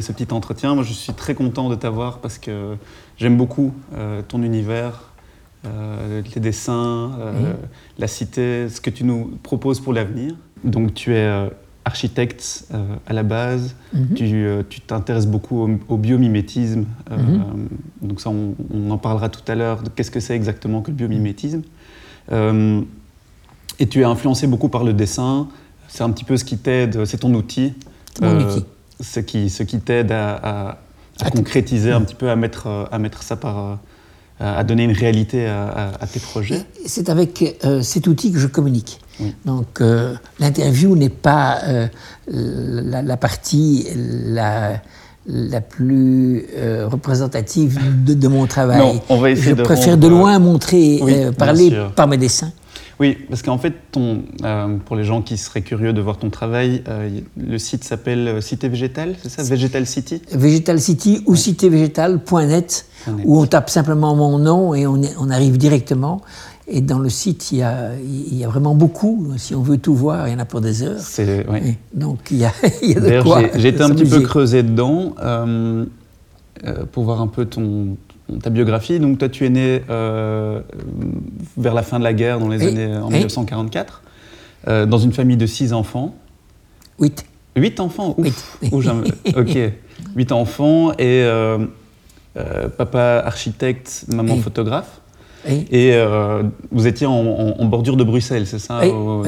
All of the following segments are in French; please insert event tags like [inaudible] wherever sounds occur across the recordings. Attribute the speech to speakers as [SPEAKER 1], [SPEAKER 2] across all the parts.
[SPEAKER 1] ce petit entretien. Moi, je suis très content de t'avoir parce que j'aime beaucoup ton univers, les dessins, la cité, ce que tu nous proposes pour l'avenir. Donc, tu es architecte euh, à la base, mhm. euh, tu t'intéresses beaucoup au, biomimétisme. Euh, mhm. Donc ça, on, en parlera tout à l'heure de qu'est-ce que c'est exactement que le biomimétisme. et tu es influencé beaucoup par le dessin. C'est un petit peu ce qui t'aide, c'est ton outil.
[SPEAKER 2] outil.
[SPEAKER 1] Ce qui, ce qui t'aide à, concrétiser un petit peu, à mettre, à mettre ça par à donner une réalité à, tes projets
[SPEAKER 2] C'est avec cet outil que je communique. Donc euh, l'interview n'est pas euh, la, partie la, la plus euh, représentative de, mon travail.
[SPEAKER 1] Non, on va essayer
[SPEAKER 2] Je préfère de loin montrer, parler par mes dessins.
[SPEAKER 1] Oui, parce qu'en fait, ton, pour les gens qui seraient curieux de voir ton travail, le site s'appelle Cité Végétale, c'est ça? Végétal City?
[SPEAKER 2] Végétal City ou citévégétale.net, où on tape simplement mon nom et on, on arrive directement. Et dans le site, il y, a, il y a vraiment beaucoup. Si on veut tout voir, il y en a pour des heures.
[SPEAKER 1] Oui.
[SPEAKER 2] Donc il y a, [laughs] il y a de quoi.
[SPEAKER 1] J'ai été un petit peu creusé dedans euh, euh, pour voir un peu ton, ta biographie. Donc toi, tu es né euh, vers la fin de la guerre, dans les années en 1944, dans une famille de six enfants.
[SPEAKER 2] Huit.
[SPEAKER 1] Huit enfants? Ouf. [laughs] ok. Huit enfants et papa architecte, maman photographe. Et euh, vous étiez en, bordure de Bruxelles, c'est ça?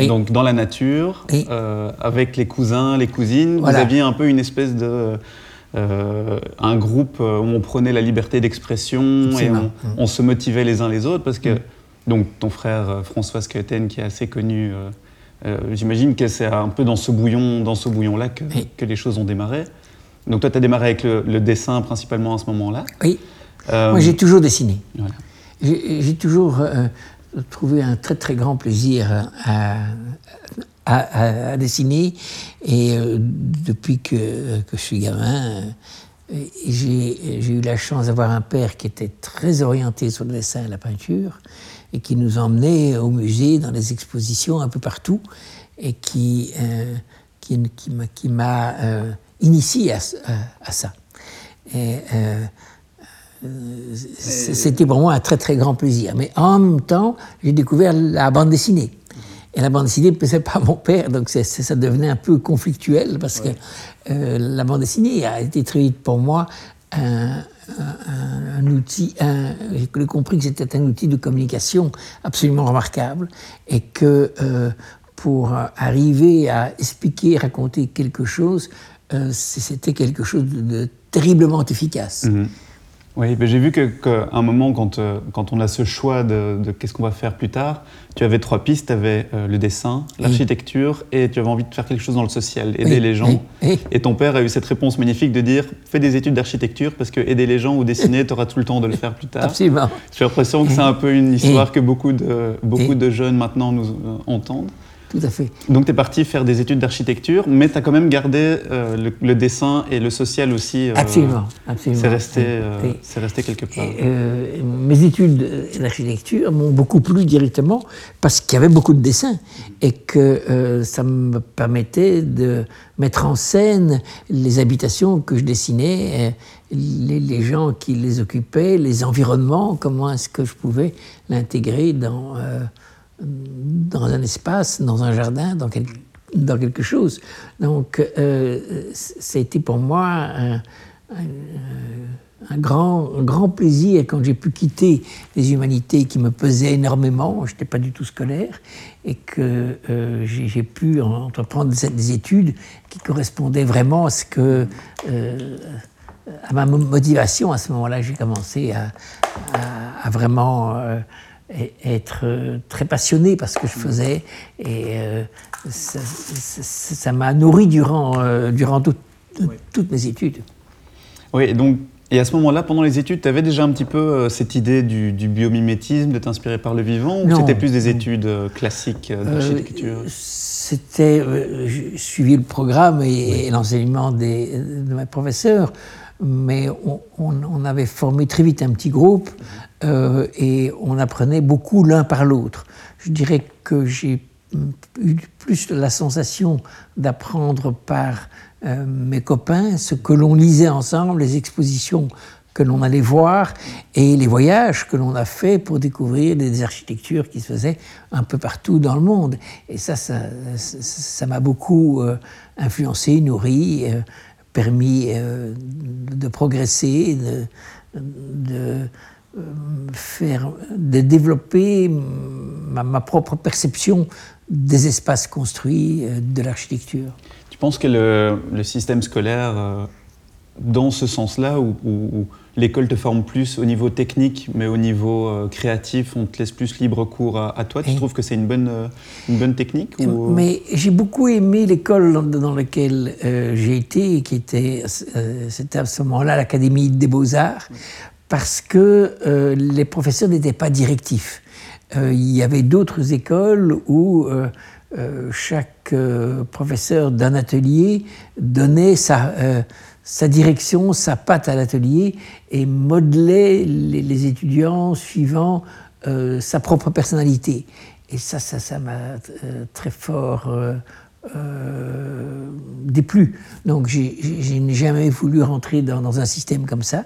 [SPEAKER 1] Donc dans la nature, euh, avec les cousins, les cousines, vous aviez un peu une espèce de... Euh, un groupe où on prenait la liberté d'expression et on, se motivait les uns les autres parce que mm. donc ton frère François Skeuten qui est assez connu, j'imagine que c'est un peu dans ce bouillon, dans ce bouillon là que, que les choses ont démarré. Donc toi tu as démarré avec le, dessin principalement à ce moment-là.
[SPEAKER 2] Oui. Moi j'ai toujours dessiné. Voilà. J'ai toujours euh, trouvé un très très grand plaisir à, à, dessiner et euh, depuis que, que, je suis gamin, euh, j'ai eu la chance d'avoir un père qui était très orienté sur le dessin et la peinture et qui nous emmenait au musée, dans les expositions un peu partout et qui, qui, qui m'a initié à, à, ça. Et, euh, c'était pour moi un très très grand plaisir. Mais en même temps, j'ai découvert la bande dessinée. Et la bande dessinée ne plaisait pas à mon père, donc ça devenait un peu conflictuel parce que euh, la bande dessinée a été très vite pour moi un, outil. J'ai compris que c'était un outil de communication absolument remarquable et que euh, pour arriver à expliquer, raconter quelque chose, c'était quelque chose de, terriblement efficace.
[SPEAKER 1] Mm-hmm. Oui, j'ai vu qu'à un moment, quand, euh, quand, on a ce choix de, qu'est-ce qu'on va faire plus tard, tu avais trois pistes. Tu avais euh, le dessin, l'architecture et tu avais envie de faire quelque chose dans le social, aider les gens. Et ton père a eu cette réponse magnifique de dire fais des études d'architecture parce que aider les gens ou dessiner, tu auras tout le temps de le faire plus tard.
[SPEAKER 2] Absolument.
[SPEAKER 1] J'ai l'impression que c'est un peu une histoire que beaucoup de, beaucoup de jeunes maintenant nous euh, entendent.
[SPEAKER 2] Tout à fait.
[SPEAKER 1] Donc tu es parti faire des études d'architecture, mais tu as quand même gardé euh, le, dessin et le social aussi.
[SPEAKER 2] Euh, absolument, absolument.
[SPEAKER 1] C'est resté, euh, resté quelque part.
[SPEAKER 2] mes études d'architecture m'ont beaucoup plu directement parce qu'il y avait beaucoup de dessins et que ça me permettait de mettre en scène les habitations que je dessinais, les, les gens qui les occupaient, les environnements, comment est-ce que je pouvais l'intégrer dans dans un espace, dans un jardin, dans, dans quelque chose. Donc, euh, été pour moi un, grand, grand plaisir quand j'ai pu quitter les humanités qui me pesaient énormément, je n'étais pas du tout scolaire, et que euh, j'ai pu entreprendre des études qui correspondaient vraiment à. Euh, ma motivation à ce moment-là, j'ai commencé à, à, vraiment être euh, très passionné par ce que je faisais. Et euh, ça m'a nourri durant, euh, durant toutes mes études.
[SPEAKER 1] Oui, et donc et à ce moment-là, pendant les études, tu avais déjà un petit peu cette idée du, biomimétisme, de t'inspirer par le vivant, ou c'était plus des études classiques d'architecture?
[SPEAKER 2] C'était, suivi le programme et, l'enseignement de mes professeurs, mais on, avait formé très vite un petit groupe euh, et on apprenait beaucoup l'un par l'autre. Je dirais que j'ai eu plus la sensation d'apprendre par mes copains, ce que l'on lisait ensemble, les expositions que l'on allait voir et les voyages que l'on a fait pour découvrir des architectures qui se faisaient un peu partout dans le monde. Et ça, ça m'a beaucoup influencé, nourri, permis de progresser, de, de faire, de développer ma, propre perception des espaces construits, euh, de l'architecture.
[SPEAKER 1] Tu penses que le, système scolaire, euh, dans ce sens-là, où, l'école te forme plus au niveau technique, mais au niveau euh, créatif, on te laisse plus libre cours à, toi, tu trouves que c'est une bonne, une bonne technique
[SPEAKER 2] Mais j'ai beaucoup aimé l'école dans, laquelle j'ai été, qui était, c'était à ce moment-là l'Académie des Beaux-Arts, parce que les professeurs n'étaient pas directifs. Euh, il y avait d'autres écoles où euh, euh, chaque professeur d'un atelier donnait sa, sa, direction, sa patte à l'atelier et modelait les, étudiants suivant sa propre personnalité. Et ça, ça, m'a très fort déplu. Donc, je n'ai jamais voulu rentrer dans, un système comme ça.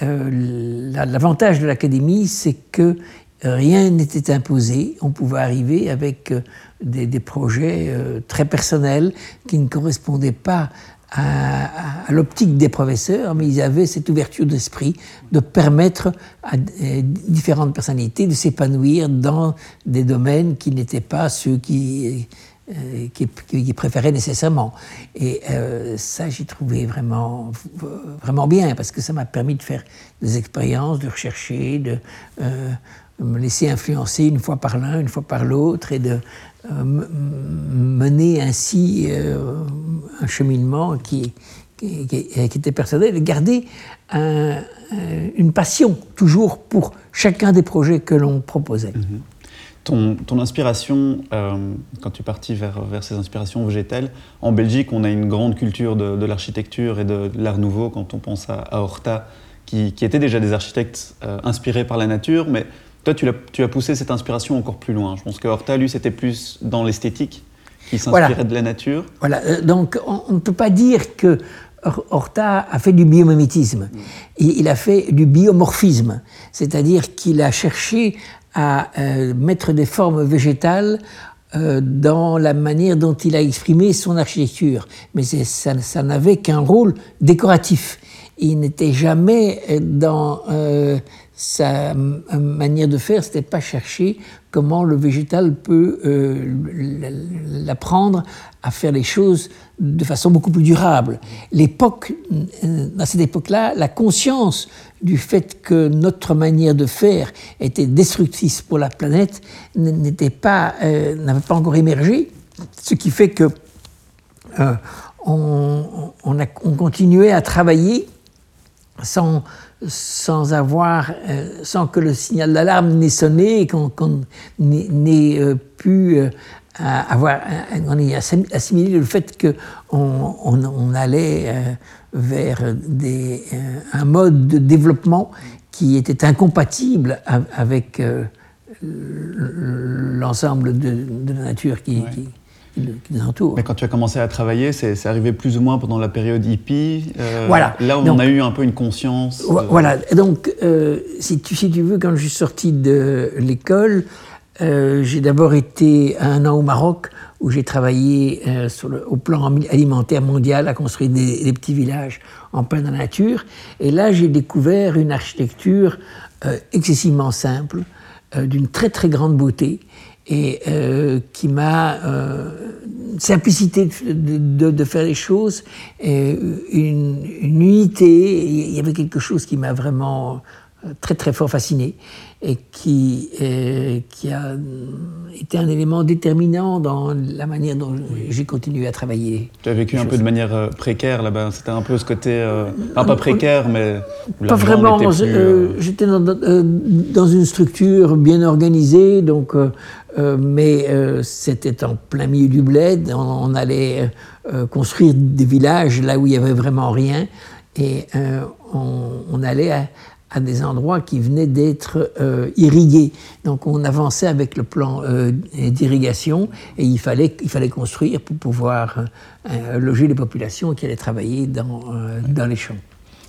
[SPEAKER 2] L'avantage de l'académie, c'est que rien n'était imposé. On pouvait arriver avec euh, des, projets euh, très personnels qui ne correspondaient pas à, l'optique des professeurs, mais ils avaient cette ouverture d'esprit de permettre à différentes personnalités de s'épanouir dans des domaines qui n'étaient pas ceux qui, euh, qui, préféraient nécessairement. Et ça, j'ai trouvé vraiment, vraiment bien, parce que ça m'a permis de faire des expériences, de rechercher, de me laisser influencer une fois par l'un, une fois par l'autre, et de euh, mener ainsi euh, un cheminement qui, qui, était personnel, et garder une passion toujours pour chacun des projets que l'on proposait. Mhm.
[SPEAKER 1] Ton, ton, inspiration, euh, quand tu es parti vers, vers, ces inspirations végétales, en Belgique, on a une grande culture de, l'architecture et de, l'art nouveau quand on pense à, Horta, qui, qui étaient déjà des architectes inspirés par la nature, mais toi, tu as, tu as poussé cette inspiration encore plus loin. Je pense que Horta, lui, c'était plus dans l'esthétique, qui s'inspirait de la nature.
[SPEAKER 2] Voilà, euh, donc on ne peut pas dire que Horta a fait du biomimétisme. Mm. Il, a fait du biomorphisme, c'est-à-dire qu'il a cherché à euh, mettre des formes végétales euh, dans la manière dont il a exprimé son architecture. Mais ça, n'avait qu'un rôle décoratif. Il n'était jamais dans sa manière de faire, c'était pas chercher comment le végétal peut euh, l'apprendre à faire les choses de façon beaucoup plus durable. L'époque, euh, à cette époque-là, la conscience du fait que notre manière de faire était destructrice pour la planète euh, n'avait pas encore émergé, ce qui fait que on, on, a, on continuait à travailler sans euh, que le signal d'alarme n'ait sonné et qu'on n'ait euh, pu euh, avoir, on ait assimilé le fait qu'on on, allait vers des, un mode de développement qui était incompatible avec l'ensemble de, la nature qui,
[SPEAKER 1] mais quand tu as commencé à travailler, c'est arrivé plus ou moins pendant la période hippie. Euh, voilà. Là où on a eu un peu une conscience.
[SPEAKER 2] Euh, voilà. Donc, euh, si, tu, si tu veux, quand je suis sorti de l'école, j'ai d'abord été un an au Maroc où j'ai travaillé le, au plan alimentaire mondial à construire des, petits villages en plein dans la nature. Et là, j'ai découvert une architecture excessivement simple, d'une très très grande beauté et euh, qui m'a euh, simplicité de, faire les choses, une, une, unité. Il y avait quelque chose qui m'a vraiment euh, très très fort fasciné et qui, euh, qui a été un élément déterminant dans la manière dont j'ai continué à travailler.
[SPEAKER 1] Tu as vécu un peu de manière euh, précaire là-bas, c'était un peu ce côté, enfin pas précaire, mais...
[SPEAKER 2] Pas vraiment, j'étais dans, dans, une structure bien organisée, donc, mais c'était en plein milieu du bled, on, on allait construire des villages là où il n'y avait vraiment rien, et on, on allait... À, à des endroits qui venaient d'être euh, irrigués. Donc on avançait avec le plan euh, d'irrigation et il fallait, il fallait construire pour pouvoir euh, loger les populations qui allaient travailler dans, dans les champs.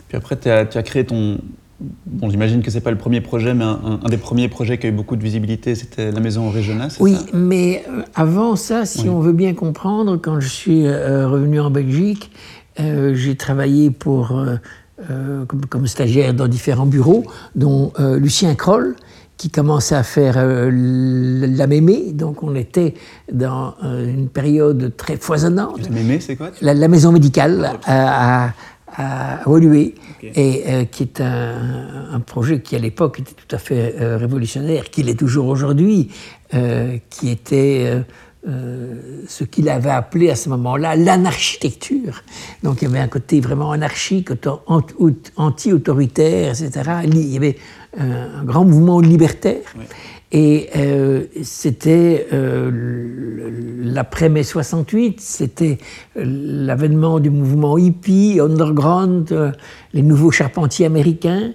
[SPEAKER 1] Puis après, tu as, créé ton... Bon, j'imagine que ce n'est pas le premier projet, mais un, des premiers projets qui a eu beaucoup de visibilité, c'était la maison Régionale,
[SPEAKER 2] Oui, mais avant ça, si on veut bien comprendre, quand je suis revenu en Belgique, j'ai travaillé pour euh, comme, stagiaire dans différents bureaux, dont euh, Lucien Kroll, qui commençait à faire euh, la mémé. Donc on était dans une période très foisonnante.
[SPEAKER 1] La mémé, c'est quoi
[SPEAKER 2] la, maison médicale à, à, et qui est un, projet qui à l'époque était tout à fait révolutionnaire, qui l'est toujours aujourd'hui, qui était euh, ce qu'il avait appelé à ce moment-là l'anarchitecture. Donc il y avait un côté vraiment anarchique, anti-autoritaire, etc. Il y avait un grand mouvement libertaire. Et euh, c'était euh, l'après-mai 68, c'était l'avènement du mouvement hippie, underground, les nouveaux charpentiers américains,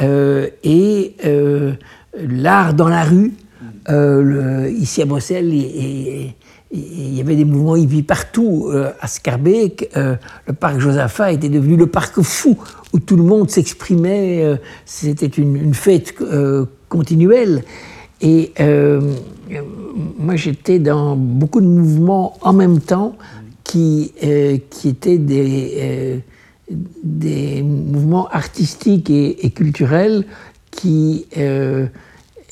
[SPEAKER 2] et l'art dans la rue, euh, ici à Bruxelles, il, y avait des mouvements hippies partout. Euh, à Scarbeck, euh, le parc Josaphat était devenu le parc fou, où tout le monde s'exprimait. C'était une, fête continuelle. Et moi, j'étais dans beaucoup de mouvements en même temps qui, étaient des, des mouvements artistiques et, et culturels qui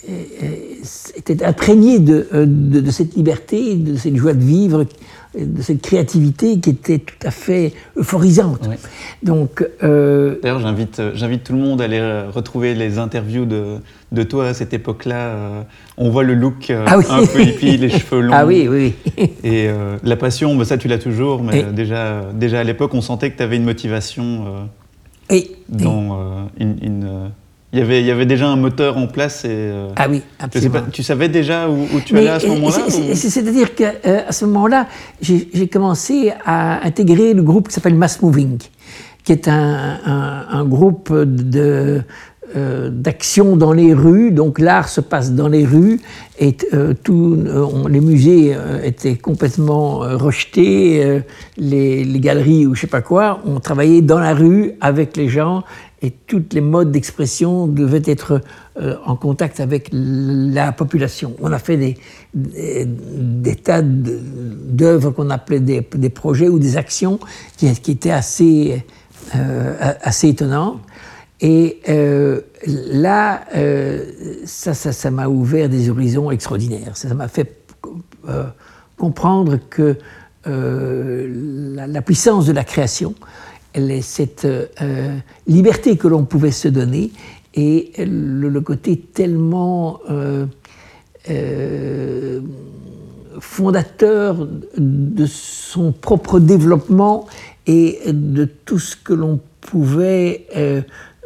[SPEAKER 2] était imprégné euh, de, de, cette liberté, de cette joie de vivre, de cette créativité qui était tout à fait euphorisante.
[SPEAKER 1] Donc, euh, D'ailleurs, j'invite, euh, j'invite tout le monde à aller retrouver les interviews de, de toi à cette époque-là. On voit le look ah un peu hippie, les [laughs] cheveux longs.
[SPEAKER 2] Ah oui, oui.
[SPEAKER 1] Et la passion, bah, ça tu l'as toujours, mais déjà, déjà à l'époque, on sentait que tu avais une motivation dans une il y, avait, il y avait déjà un moteur en place. Et, euh,
[SPEAKER 2] ah oui, absolument.
[SPEAKER 1] tu savais déjà où, tu allais à ce moment-là
[SPEAKER 2] C'est-à-dire qu'à euh, ce moment-là, j'ai commencé à intégrer le groupe qui s'appelle Mass Moving, qui est un, un, groupe de, euh, d'action dans les rues. Donc l'art se passe dans les rues et tout, les musées étaient complètement rejetés, les, les, galeries ou je sais pas quoi. On travaillait dans la rue avec les gens et toutes les modes d'expression devaient être euh, en contact avec la population. On a fait des, tas d'œuvres qu'on appelait des, projets ou des actions qui, étaient assez, euh, assez étonnantes. Et euh, là, ça, ça, m'a ouvert des horizons extraordinaires. Ça m'a fait comprendre que la, puissance de la création, cette euh, liberté que l'on pouvait se donner et le, côté tellement euh, euh, fondateur de son propre développement et de tout ce que l'on pouvait,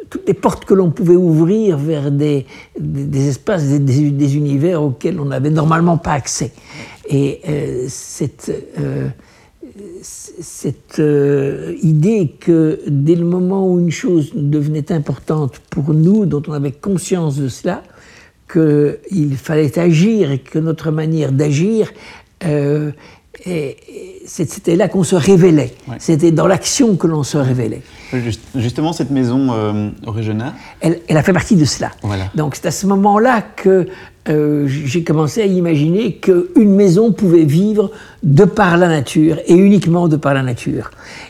[SPEAKER 2] toutes les portes que l'on pouvait ouvrir vers des, espaces, des, des, univers auxquels on n'avait normalement pas accès. Et cette cette euh, idée que dès le moment où une chose devenait importante pour nous, dont on avait conscience de cela, qu'il fallait agir et que notre manière d'agir, euh, c'était là qu'on se révélait. C'était dans l'action que l'on se révélait.
[SPEAKER 1] justement, cette maison euh,
[SPEAKER 2] elle, elle, a fait partie de cela. Donc c'est à ce moment-là que euh, j'ai commencé à imaginer qu'une maison pouvait vivre de par la nature et uniquement de par la nature.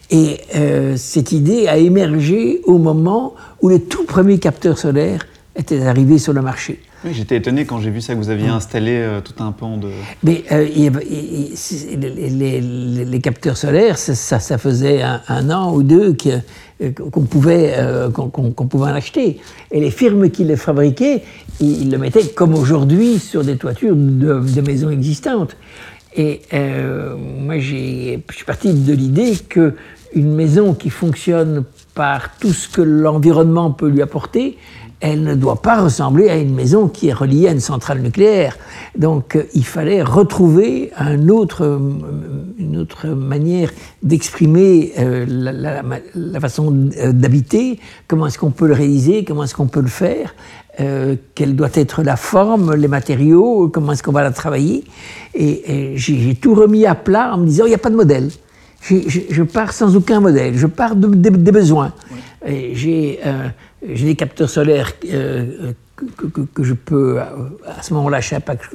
[SPEAKER 2] Et euh, cette idée a émergé au moment où les tout premiers capteurs solaires étaient arrivés sur le marché.
[SPEAKER 1] Oui, j'étais étonné quand j'ai vu ça que vous aviez installé euh, tout un pan de.
[SPEAKER 2] Mais les, capteurs solaires, ça, ça, faisait un, an ou deux que, euh, qu'on pouvait, euh, qu'on, pouvait en acheter. Et les firmes qui les fabriquaient, ils, le mettaient comme aujourd'hui sur des toitures de, maisons existantes. Et euh, moi, je suis parti de l'idée qu'une maison qui fonctionne par tout ce que l'environnement peut lui apporter, elle ne doit pas ressembler à une maison qui est reliée à une centrale nucléaire. Donc il fallait retrouver un autre, une autre manière d'exprimer la, la, façon d'habiter, comment est-ce qu'on peut le réaliser, comment est-ce qu'on peut le faire. Euh, quelle doit être la forme, les matériaux, comment est-ce qu'on va la travailler. Et, j'ai tout remis à plat en me disant, il n'y a pas de modèle. Je, pars sans aucun modèle, je pars des besoins. Euh, j'ai des capteurs solaires euh, que, je peux, à ce moment-là, je ne sais pas que,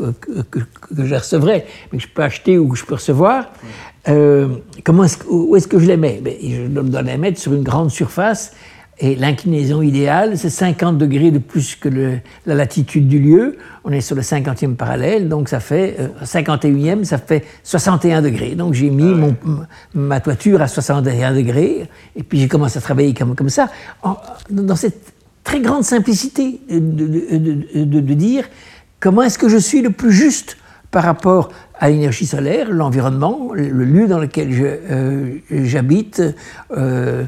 [SPEAKER 2] je recevrai, mais que je peux acheter ou que je peux recevoir. comment est où est-ce que je les mets? Ben, Je dois les mettre sur une grande surface et l'inclinaison idéale, c'est 50 degrés de plus que la latitude du lieu. On est sur le 50e parallèle, donc ça fait 51e, euh, ça fait 61 degrés. Donc j'ai mis ah ma toiture à 61 degrés, et puis j'ai commencé à travailler comme, comme ça, dans cette très grande simplicité de, dire comment est-ce que je suis le plus juste par rapport à l'énergie solaire, l'environnement, le lieu dans lequel euh, j'habite. Euh,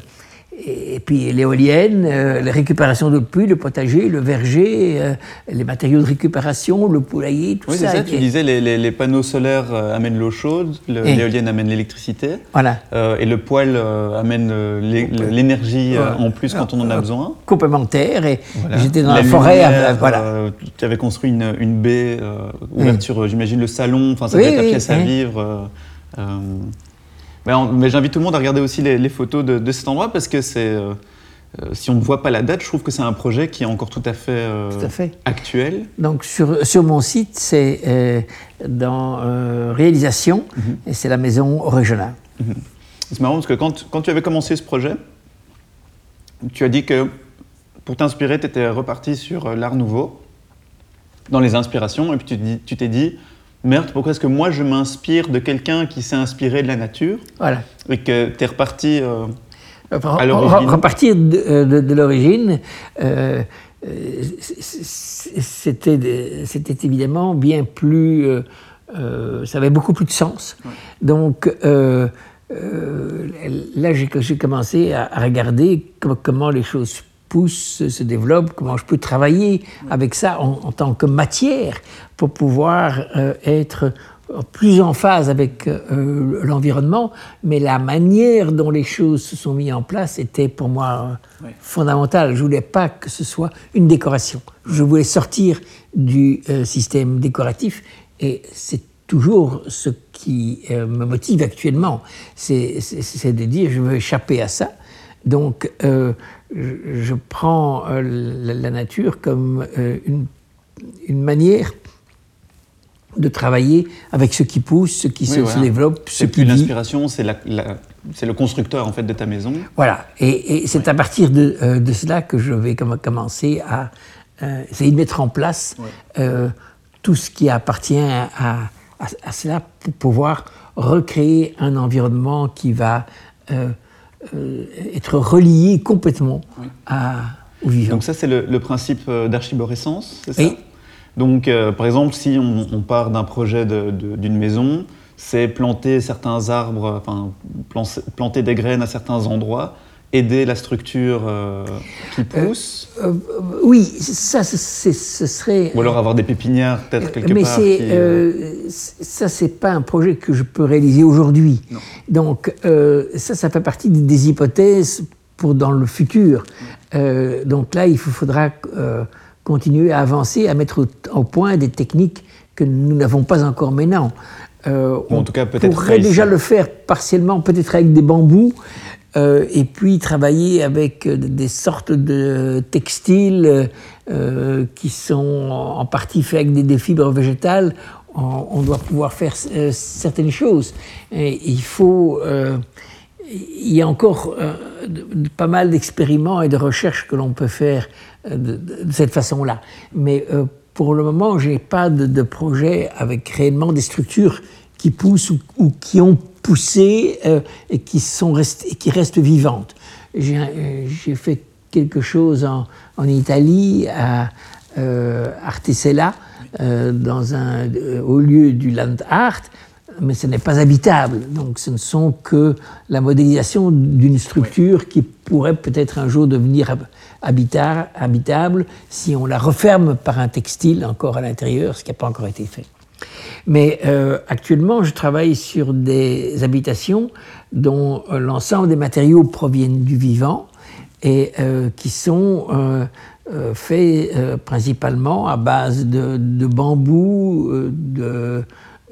[SPEAKER 2] et puis l'éolienne, euh, la récupération de pluie, le potager, le verger, euh, les matériaux de récupération, le poulailler, tout
[SPEAKER 1] oui,
[SPEAKER 2] ça.
[SPEAKER 1] Oui, c'est ça, tu disais, les, les, panneaux solaires euh, amènent l'eau chaude, l'éolienne amène l'électricité,
[SPEAKER 2] voilà.
[SPEAKER 1] et le poêle amène l'énergie en plus quand on en a besoin.
[SPEAKER 2] Complémentaire, et j'étais dans la, forêt.
[SPEAKER 1] voilà. tu avais construit une, une baie, ouverture, j'imagine le salon, enfin ça devait être ta pièce à vivre. Mais, j'invite tout le monde à regarder aussi les, photos de, cet endroit parce que c'est. Euh, euh, si on ne voit pas la date, je trouve que c'est un projet qui est encore tout à fait, euh, actuel.
[SPEAKER 2] Donc sur, sur mon site, c'est dans réalisation mhm. et c'est la maison régionale.
[SPEAKER 1] Mhm. C'est marrant parce que quand, quand, tu avais commencé ce projet, tu as dit que pour t'inspirer, tu étais reparti sur l'art nouveau, dans les inspirations, et puis tu t'es dit, merde, pourquoi est-ce que moi je m'inspire de quelqu'un qui s'est inspiré de la nature
[SPEAKER 2] Voilà.
[SPEAKER 1] Et que tu es reparti euh,
[SPEAKER 2] à l'origine Repartir de, euh, de, l'origine, euh, c'était évidemment bien plus. ça avait beaucoup plus de sens. Donc. là, j'ai commencé à, regarder comment les choses pousse, se développe, comment je peux travailler avec ça en, tant que matière pour pouvoir euh, être plus en phase avec euh, l'environnement, mais la manière dont les choses se sont mises en place était pour moi euh, fondamentale. Je voulais pas que ce soit une décoration. Je voulais sortir du système décoratif et c'est toujours ce qui me motive actuellement. C'est de dire je veux échapper à ça. Donc je, prends euh, la, nature comme euh, une, manière de travailler avec ce qui pousse, ce qui se, développe, ce qui
[SPEAKER 1] l'inspiration, c'est le constructeur en fait de ta maison.
[SPEAKER 2] Voilà, et, c'est à partir euh, de, cela que je vais commencer à essayer de mettre en place tout ce qui appartient à, cela pour pouvoir recréer un environnement qui va euh, être relié complètement à, au vivant.
[SPEAKER 1] Donc ça, c'est le, principe euh, d'archiborescence, c'est ça oui. Donc, euh, par exemple, si on, part d'un projet d'une maison, c'est planter certains arbres, enfin, planter des graines à certains endroits, aider la structure euh, qui pousse
[SPEAKER 2] euh, euh, Oui, ça, ce serait...
[SPEAKER 1] Ou alors avoir des pépinières peut-être quelque
[SPEAKER 2] mais
[SPEAKER 1] part.
[SPEAKER 2] Mais euh... ça, c'est pas un projet que je peux réaliser aujourd'hui. Donc ça, ça fait partie des hypothèses pour dans le futur. donc là, il faudra continuer à avancer, à mettre au, point des techniques que nous n'avons pas encore maintenant.
[SPEAKER 1] en tout cas, peut-être. On
[SPEAKER 2] pourrait déjà le faire partiellement, peut-être avec des bambous. Euh, et puis travailler avec euh, des sortes de textiles euh, qui sont en partie faits avec des, fibres végétales, on, doit pouvoir faire certaines choses. Il faut. il y a encore pas mal d'expériments et de recherches que l'on peut faire de, cette façon-là. Mais pour le moment, je n'ai pas de, projet avec réellement des structures qui poussent ou qui ont poussées euh, et qui, sont restées, qui restent vivantes. Euh, j'ai fait quelque chose en, en Italie, à euh, Artesella, euh, dans un, au lieu du Land Art, mais ce n'est pas habitable. Donc ce ne sont que la modélisation d'une structure qui pourrait peut-être un jour devenir habitable si on la referme par un textile encore à l'intérieur, ce qui n'a pas encore été fait. Mais euh, actuellement, je travaille sur des habitations dont euh, l'ensemble des matériaux proviennent du vivant et euh, qui sont faits principalement à base de, bambou, de,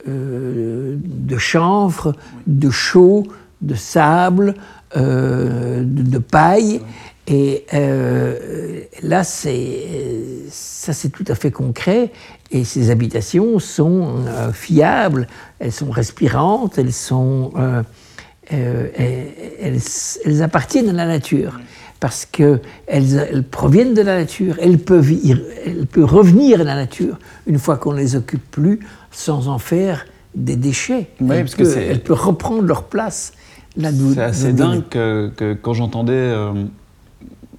[SPEAKER 2] de chanvre, de chaux, de sable, de, paille. Et là, ça c'est tout à fait concret. Et ces habitations sont euh, fiables, elles sont respirantes, elles, sont, euh, euh, elles, appartiennent à la nature. Parce qu'elles elles proviennent de la nature, elles peuvent, elles peuvent revenir à la nature une fois qu'on ne les occupe plus sans en faire des déchets. Oui, elles, peuvent, elles, peuvent, reprendre leur place.
[SPEAKER 1] Là C'est assez dingue que, que, quand j'entendais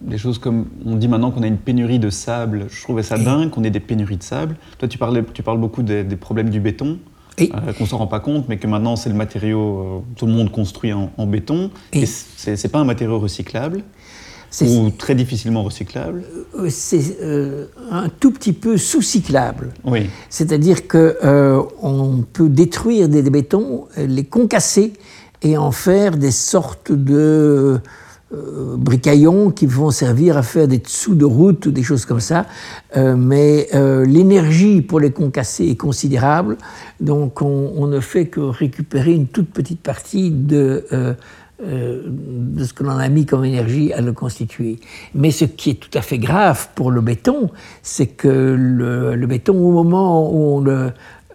[SPEAKER 1] des choses comme on dit maintenant qu'on a une pénurie de sable. Je trouvais ça dingue qu'on ait des pénuries de sable. Toi, tu, parlais, tu parles beaucoup des, problèmes du béton, euh, qu'on ne s'en rend pas compte, mais que maintenant c'est le matériau, euh, tout le monde construit en, béton. Et, c'est n'est pas un matériau recyclable ou très difficilement recyclable
[SPEAKER 2] euh, C'est un tout petit peu sous-cyclable. Oui. C'est-à-dire qu'on on peut détruire des, des, bétons, les concasser et en faire des sortes de euh, bricaillons qui vont servir à faire des dessous de route ou des choses comme ça. Euh, mais euh, l'énergie pour les concasser est considérable, donc on, ne fait que récupérer une toute petite partie de, de ce que l'on a mis comme énergie à le constituer. Mais ce qui est tout à fait grave pour le béton, c'est que le, le, béton, au moment où on le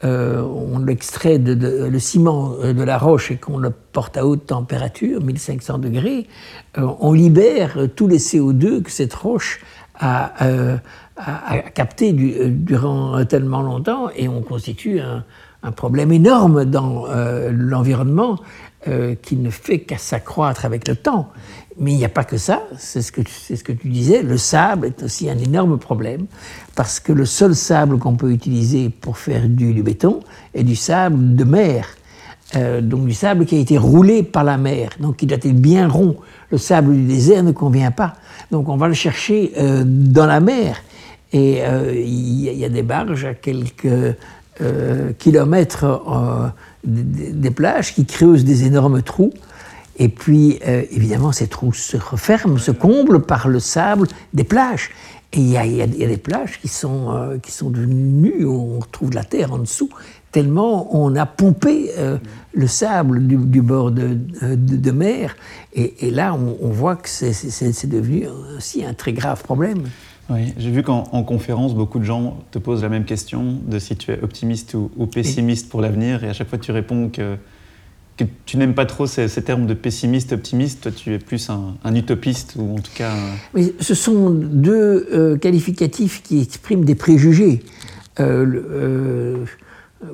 [SPEAKER 2] euh, on l'extrait de, le ciment euh, de la roche et qu'on le porte à haute température, 1500 degrés, euh, on libère tous les CO2 que cette roche a, capté durant tellement longtemps et on constitue un, problème énorme dans l'environnement qui ne fait qu'à s'accroître avec le temps. Mais il n'y a pas que ça, c'est ce, que ce que tu disais, le sable est aussi un énorme problème, parce que le seul sable qu'on peut utiliser pour faire du, béton est du sable de mer, euh, donc du sable qui a été roulé par la mer, donc il doit être bien rond. Le sable du désert ne convient pas, donc on va le chercher euh, dans la mer. Et euh, il y, a des barges à quelques kilomètres des plages qui creusent des énormes trous et puis, euh, évidemment, ces trous se referment, se comblent par le sable des plages. Et il y, a des plages qui sont, euh, qui sont devenues où on retrouve la terre en dessous, tellement on a pompé euh, le sable du, bord de, de, mer. Et, là, on, voit que c'est devenu aussi un très grave problème.
[SPEAKER 1] Oui, j'ai vu qu'en conférence, beaucoup de gens te posent la même question de si tu es optimiste ou, ou pessimiste pour l'avenir. Et à chaque fois, tu réponds que tu n'aimes pas trop ces, termes de pessimiste, optimiste. Toi, tu es plus un, utopiste, ou en tout cas.
[SPEAKER 2] Mais ce sont deux euh, qualificatifs qui expriment des préjugés. Euh, euh,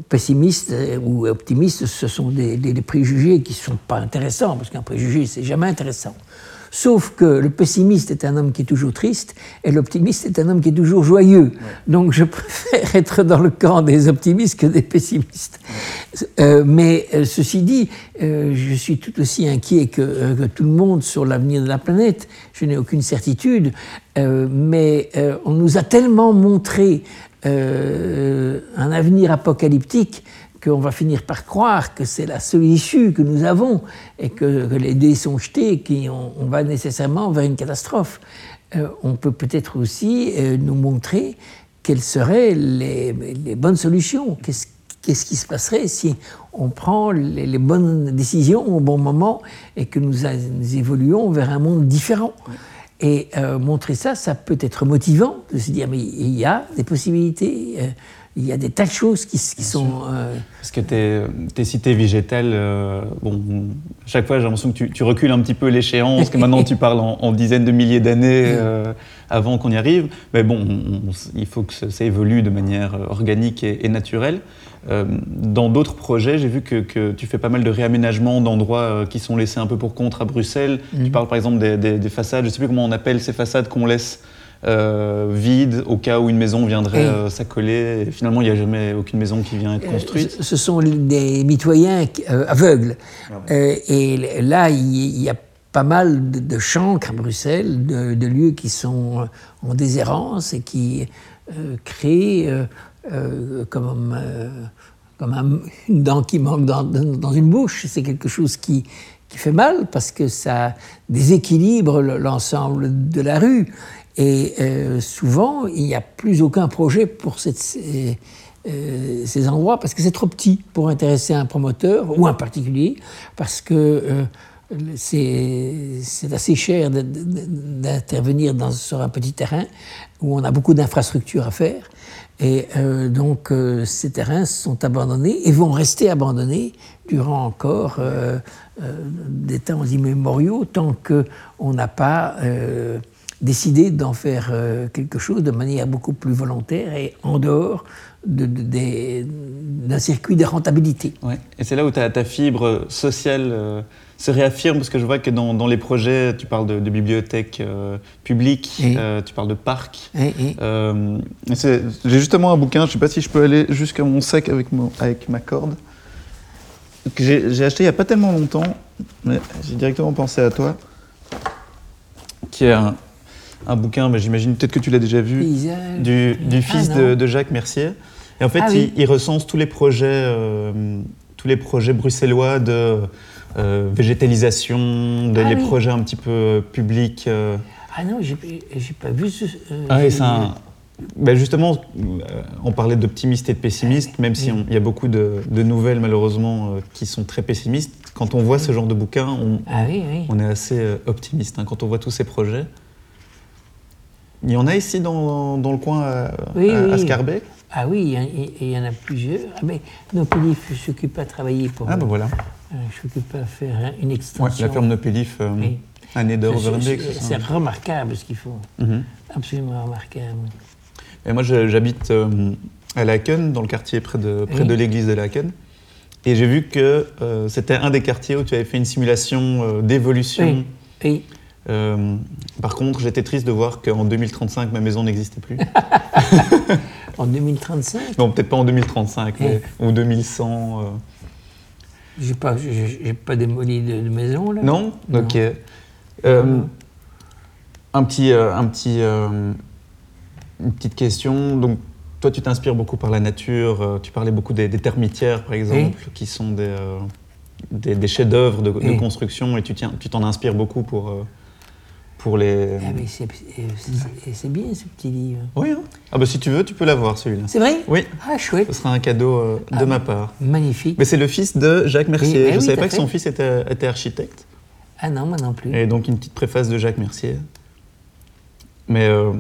[SPEAKER 2] pessimiste ou optimiste, ce sont des, des préjugés qui ne sont pas intéressants, parce qu'un préjugé, c'est jamais intéressant. Sauf que le pessimiste est un homme qui est toujours triste et l'optimiste est un homme qui est toujours joyeux. Donc je préfère [laughs] être dans le camp des optimistes que des pessimistes. Euh, mais euh, ceci dit, euh, je suis tout aussi inquiet que, que tout le monde sur l'avenir de la planète. Je n'ai aucune certitude. mais on nous a tellement montré un avenir apocalyptique qu'on va finir par croire que c'est la seule issue que nous avons et que, les dés sont jetés, qu'on on va nécessairement vers une catastrophe. Euh, on peut peut-être aussi euh, nous montrer quelles seraient les, bonnes solutions. Qu'est-ce qui se passerait si on prend les, bonnes décisions au bon moment et que nous, évoluons vers un monde différent? Et euh, montrer ça, ça peut être motivant de se dire mais il y a des possibilités il y a des tas de choses qui, sont.
[SPEAKER 1] Euh... Parce que tu es, cité Vigétel, euh, bon, chaque fois j'ai l'impression que tu, recules un petit peu l'échéance, que maintenant tu parles en, dizaines de milliers d'années [laughs] euh, avant qu'on y arrive. Mais bon, il faut que ça, évolue de manière organique et, naturelle. Euh, dans d'autres projets, j'ai vu que, tu fais pas mal de réaménagements d'endroits qui sont laissés un peu pour contre à Bruxelles. Tu mmh. parles par exemple des, des façades, je ne sais plus comment on appelle ces façades qu'on laisse euh, vide au cas où une maison viendrait euh, s'accoler. Finalement, il n'y a jamais aucune maison qui vient être euh, construite.
[SPEAKER 2] Ce sont des mitoyens aveugles. Ah et là, il y a pas mal de, chancres à Bruxelles, de, lieux qui sont en déshérence et qui créent comme, comme une dent qui manque dans, dans une bouche. C'est quelque chose qui, qui fait mal parce que ça déséquilibre l'ensemble de la rue. Et euh, souvent, il n'y a plus aucun projet pour cette, euh, ces endroits parce que c'est trop petit pour intéresser un promoteur ou un particulier, parce que euh, c'est assez cher d'intervenir sur un petit terrain où on a beaucoup d'infrastructures à faire. Et donc ces terrains sont abandonnés et vont rester abandonnés durant encore des temps immémoriaux tant qu'on n'a pas décidé d'en faire euh, quelque chose de manière beaucoup plus volontaire et en dehors d'un circuit de rentabilité.
[SPEAKER 1] Ouais. Et c'est là où ta, ta fibre sociale euh, se réaffirme, parce que je vois que dans, dans les projets, tu parles de, de bibliothèques euh, publiques, tu parles de parcs. J'ai justement un bouquin, je ne sais pas si je peux aller jusqu'à mon sac avec, avec ma corde, que j'ai acheté il n'y a pas tellement longtemps, mais j'ai directement pensé à toi, qui est un, un bouquin, mais j'imagine peut-être que tu l'as déjà vu, du, du, ah, fils de, Jacques Mercier. Et en fait, ah il, recense tous les projets, euh, tous les projets bruxellois de euh, végétalisation, de, ah les projets un petit peu publics. Euh.
[SPEAKER 2] Ah non, j'ai pas vu ce.
[SPEAKER 1] ah, et c'est un. Ben justement, on parlait d'optimiste et de pessimiste, même s'il y a beaucoup de, de nouvelles malheureusement qui sont très pessimistes. Quand on voit ce genre de bouquin, on, on est assez optimiste hein, quand on voit tous ces projets. Il y en a ici dans, dans le coin à, oui, à, Scarbeck
[SPEAKER 2] Ah oui, il y, en a plusieurs. Ah, mais Nopelif ne s'occupe pas à travailler pour.
[SPEAKER 1] Ah ben voilà.
[SPEAKER 2] Euh, je s'occupe à faire une extension.
[SPEAKER 1] Ouais, la ferme Nopelif euh, à
[SPEAKER 2] C'est remarquable ce qu'ils font. Mhm. Absolument remarquable.
[SPEAKER 1] Et moi, j'habite euh, à Laken, dans le quartier près de, près de l'église de Laken. Et j'ai vu que euh, c'était un des quartiers où tu avais fait une simulation d'évolution.
[SPEAKER 2] Oui.
[SPEAKER 1] Euh, par contre, j'étais triste de voir qu'en 2035, ma maison n'existait plus. [laughs]
[SPEAKER 2] en 2035
[SPEAKER 1] Non, peut-être pas en 2035, mais ou 2100. Euh...
[SPEAKER 2] J'ai pas, j'ai pas démoli de, maison là.
[SPEAKER 1] Non, Ok. Euh, un petit, euh, un petit, une petite question. Donc, toi, tu t'inspires beaucoup par la nature. Tu parlais beaucoup des, termitières, par exemple, qui sont des, des, chefs-d'œuvre de, de, construction, et tu t'en tu inspires beaucoup pour pour les.
[SPEAKER 2] Ah, c'est bien ce petit livre.
[SPEAKER 1] Oui, hein. ah bah si tu veux, tu peux l'avoir celui-là.
[SPEAKER 2] C'est vrai?
[SPEAKER 1] Oui.
[SPEAKER 2] Ah, chouette.
[SPEAKER 1] Ce sera un cadeau euh, de ah, ma part.
[SPEAKER 2] Magnifique.
[SPEAKER 1] Mais c'est le fils de Jacques Mercier. Je ne savais pas que son fils était, était, architecte.
[SPEAKER 2] Ah non, moi non plus.
[SPEAKER 1] Et donc une petite préface de Jacques Mercier. Mais euh,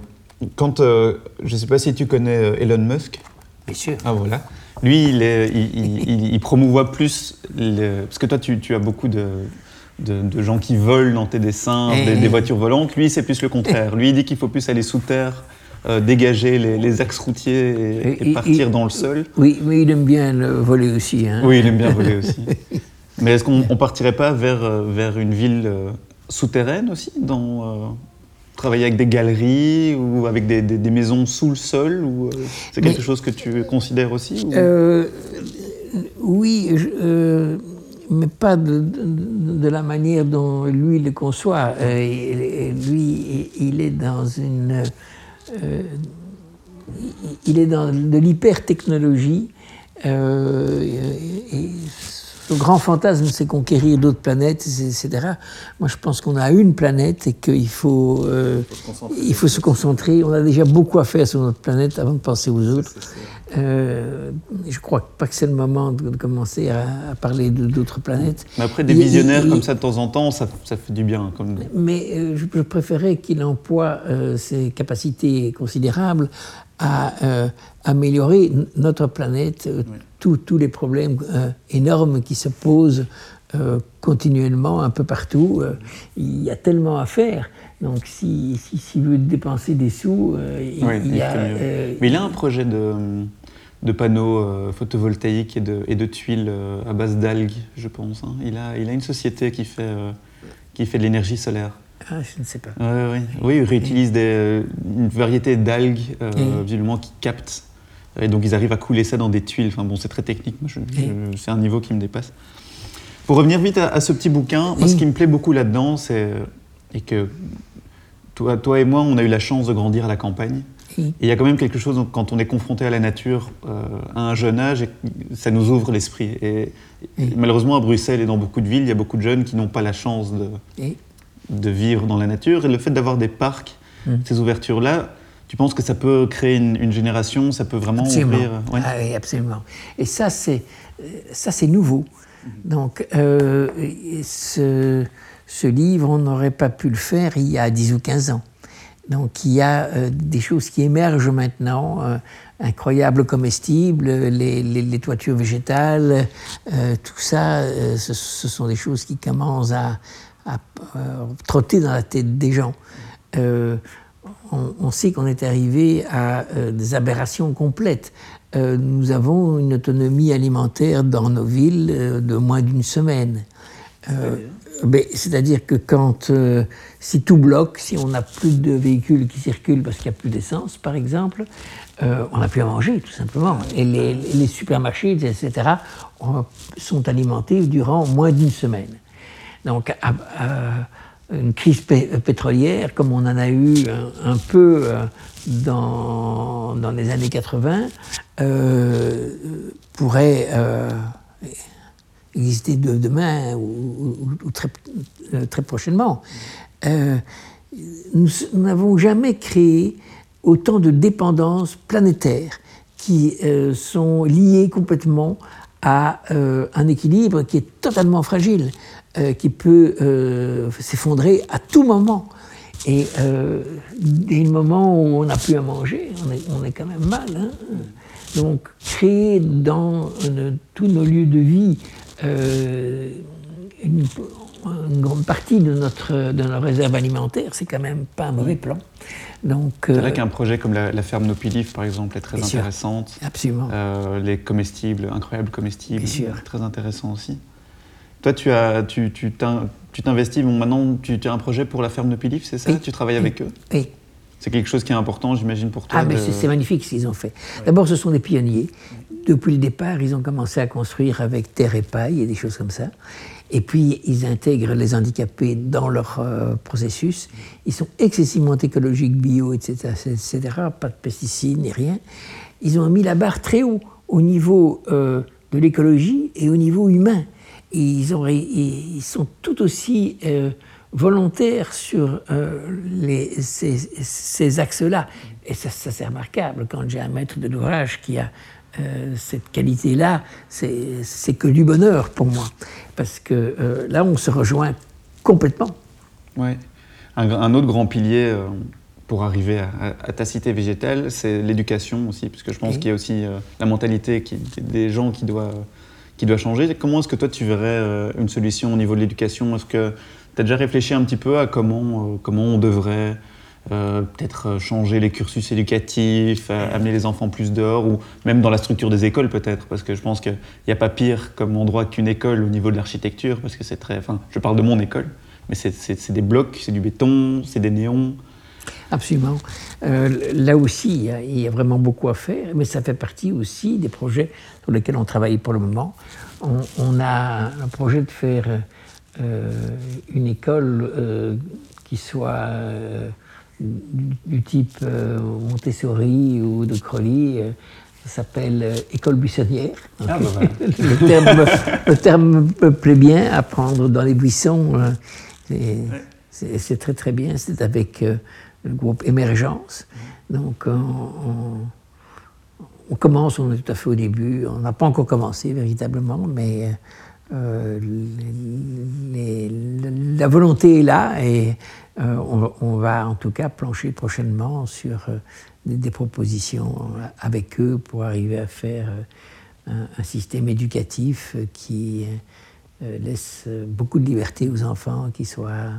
[SPEAKER 1] quand. Euh, je ne sais pas si tu connais Elon Musk.
[SPEAKER 2] Bien sûr.
[SPEAKER 1] Ah voilà. Lui, il, est, il, il, [laughs] promouvoit plus. parce que toi, tu, tu as beaucoup de de, gens qui volent dans tes dessins, des, des, voitures volantes. Lui, c'est plus le contraire. Lui, il dit qu'il faut plus aller sous terre, euh, dégager les, axes routiers et, partir dans le sol.
[SPEAKER 2] Oui, mais il aime bien voler aussi. Hein.
[SPEAKER 1] Oui, il aime bien voler aussi. [laughs] mais est-ce qu'on ne partirait pas vers, euh, vers une ville euh, souterraine aussi dans, Travailler avec des galeries ou avec des, des, maisons sous le sol ou C'est quelque chose que tu considères aussi
[SPEAKER 2] Oui, je, mais pas de, la manière dont lui le conçoit. Euh, lui, il est dans une. Euh, il est dans de l'hyper-technologie. Euh, le grand fantasme, c'est conquérir d'autres planètes, etc. Moi, je pense qu'on a une planète et qu'il faut, euh, il faut se concentrer. On a déjà beaucoup à faire sur notre planète avant de penser aux autres. Euh, je crois pas que c'est le moment de, commencer à, parler d'autres planètes.
[SPEAKER 1] Mais après, des visionnaires comme ça de temps en temps, ça, ça fait du bien. Comme...
[SPEAKER 2] Mais euh, je, préférais qu'il emploie ses capacités considérables à améliorer notre planète tous les problèmes euh, énormes qui se posent euh, continuellement un peu partout. Euh, il y a tellement à faire. Donc, s'il si, si veut dépenser des sous, il, y a.
[SPEAKER 1] Mais il a un projet de, de panneaux photovoltaïques et de, et de tuiles à base d'algues, je pense. Hein. Il, a, il a une société qui fait, qui fait de l'énergie solaire.
[SPEAKER 2] Ah, je ne sais pas.
[SPEAKER 1] Oui, il réutilise des, une variété d'algues, visiblement, qui captent et donc ils arrivent à couler ça dans des tuiles. Enfin bon, c'est très technique. C'est un niveau qui me dépasse. Pour revenir vite à, ce petit bouquin, moi, ce qui me plaît beaucoup là-dedans, c'est que toi, toi et moi, on a eu la chance de grandir à la campagne. Et il y a quand même quelque chose, quand on est confronté à la nature euh, à un jeune âge, ça nous ouvre l'esprit. Et, malheureusement, à Bruxelles et dans beaucoup de villes, il y a beaucoup de jeunes qui n'ont pas la chance de, de vivre dans la nature. Et le fait d'avoir des parcs, hum. ces ouvertures-là, tu penses que ça peut créer une, génération, ça peut vraiment ouvrir
[SPEAKER 2] ah oui, absolument. Et ça, c'est ça, c'est nouveau. Donc, euh, ce, ce, livre, on n'aurait pas pu le faire il y a 10 ou 15 ans. Donc, il y a euh, des choses qui émergent maintenant, euh, incroyables comestibles, les, les, toitures végétales, tout ça, ce, sont des choses qui commencent à, à trotter dans la tête des gens. On, on, sait qu'on est arrivé à des aberrations complètes. Euh, nous avons une autonomie alimentaire dans nos villes euh, de moins d'une semaine. Euh, c'est-à-dire que quand, si tout bloque, si on n'a plus de véhicules qui circulent parce qu'il n'y a plus d'essence, par exemple, on n'a plus à manger, tout simplement. Et les, supermarchés, etc., sont alimentés durant moins d'une semaine. Donc, une crise pétrolière, comme on en a eu un, peu dans, dans, les années 80, euh, pourrait euh, exister de, demain ou, euh, très, prochainement. nous n'avons jamais créé autant de dépendances planétaires qui sont liées complètement à un équilibre qui est totalement fragile, qui peut s'effondrer à tout moment. Et dès le moment où on n'a plus à manger, on est, on est quand même mal. Hein donc, créer dans euh, tous nos lieux de vie euh, une, grande partie de, notre, de nos réserves alimentaires, c'est quand même pas un mauvais plan.
[SPEAKER 1] Donc, c'est vrai euh, qu'un projet comme la, ferme Nopilif, par exemple, est très intéressante.
[SPEAKER 2] Absolument.
[SPEAKER 1] les comestibles, incroyables comestibles, très intéressant aussi. Toi, tu as, tu, tu t'investis. Bon, maintenant, tu, as un projet pour la ferme Nopilif, c'est ça Tu travailles avec eux
[SPEAKER 2] Oui.
[SPEAKER 1] C'est quelque chose qui est important, j'imagine, pour toi.
[SPEAKER 2] Ah, mais c'est magnifique ce qu'ils ont fait. D'abord, ce sont des pionniers. Depuis le départ, ils ont commencé à construire avec terre et paille et des choses comme ça. Et puis, ils intègrent les handicapés dans leur euh, processus. Ils sont excessivement écologiques, bio, etc., etc. Pas de pesticides ni rien. Ils ont mis la barre très haut au niveau euh, de l'écologie et au niveau humain. Ils, ont, ils sont tout aussi euh, volontaire sur euh, les, ces, axes-là. Et ça, c'est remarquable quand j'ai un maître de l'ouvrage qui a euh, cette qualité-là, c'est que du bonheur pour moi. Parce que là, on se rejoint complètement.
[SPEAKER 1] Ouais. Un, autre grand pilier pour arriver à, ta cité végétale, c'est l'éducation aussi, parce que je pense qu'il y a aussi la mentalité qui, des gens qui doit, qui doit changer. Comment est-ce que toi, tu verrais une solution au niveau de l'éducation? Est-ce que tu as déjà réfléchi un petit peu à comment, euh, comment on devrait euh, peut-être changer les cursus éducatifs, amener les enfants plus dehors, ou même dans la structure des écoles peut-être, parce que je pense qu'il n'y a pas pire comme endroit qu'une école au niveau de l'architecture, parce que c'est très... Enfin, je parle de mon école, mais c'est des blocs, c'est du béton, c'est des néons.
[SPEAKER 2] Absolument. Euh, là aussi, il y, a, vraiment beaucoup à faire, mais ça fait partie aussi des projets sur lesquels on travaille pour le moment. On, on a un projet de faire euh, une école euh, qui soit du, type Montessori ou de Crowley ça s'appelle école buissonnière. Ah, bah [laughs] le, terme, le, terme, me plaît bien, apprendre dans les buissons. C'est très très bien. C'est avec le groupe Émergence. Donc on, commence, on est tout à fait au début. On n'a pas encore commencé véritablement, mais euh, la volonté est là et euh, on, va en tout cas plancher prochainement sur euh, des, propositions avec eux pour arriver à faire un, système éducatif qui laisse beaucoup de liberté aux enfants, qui soit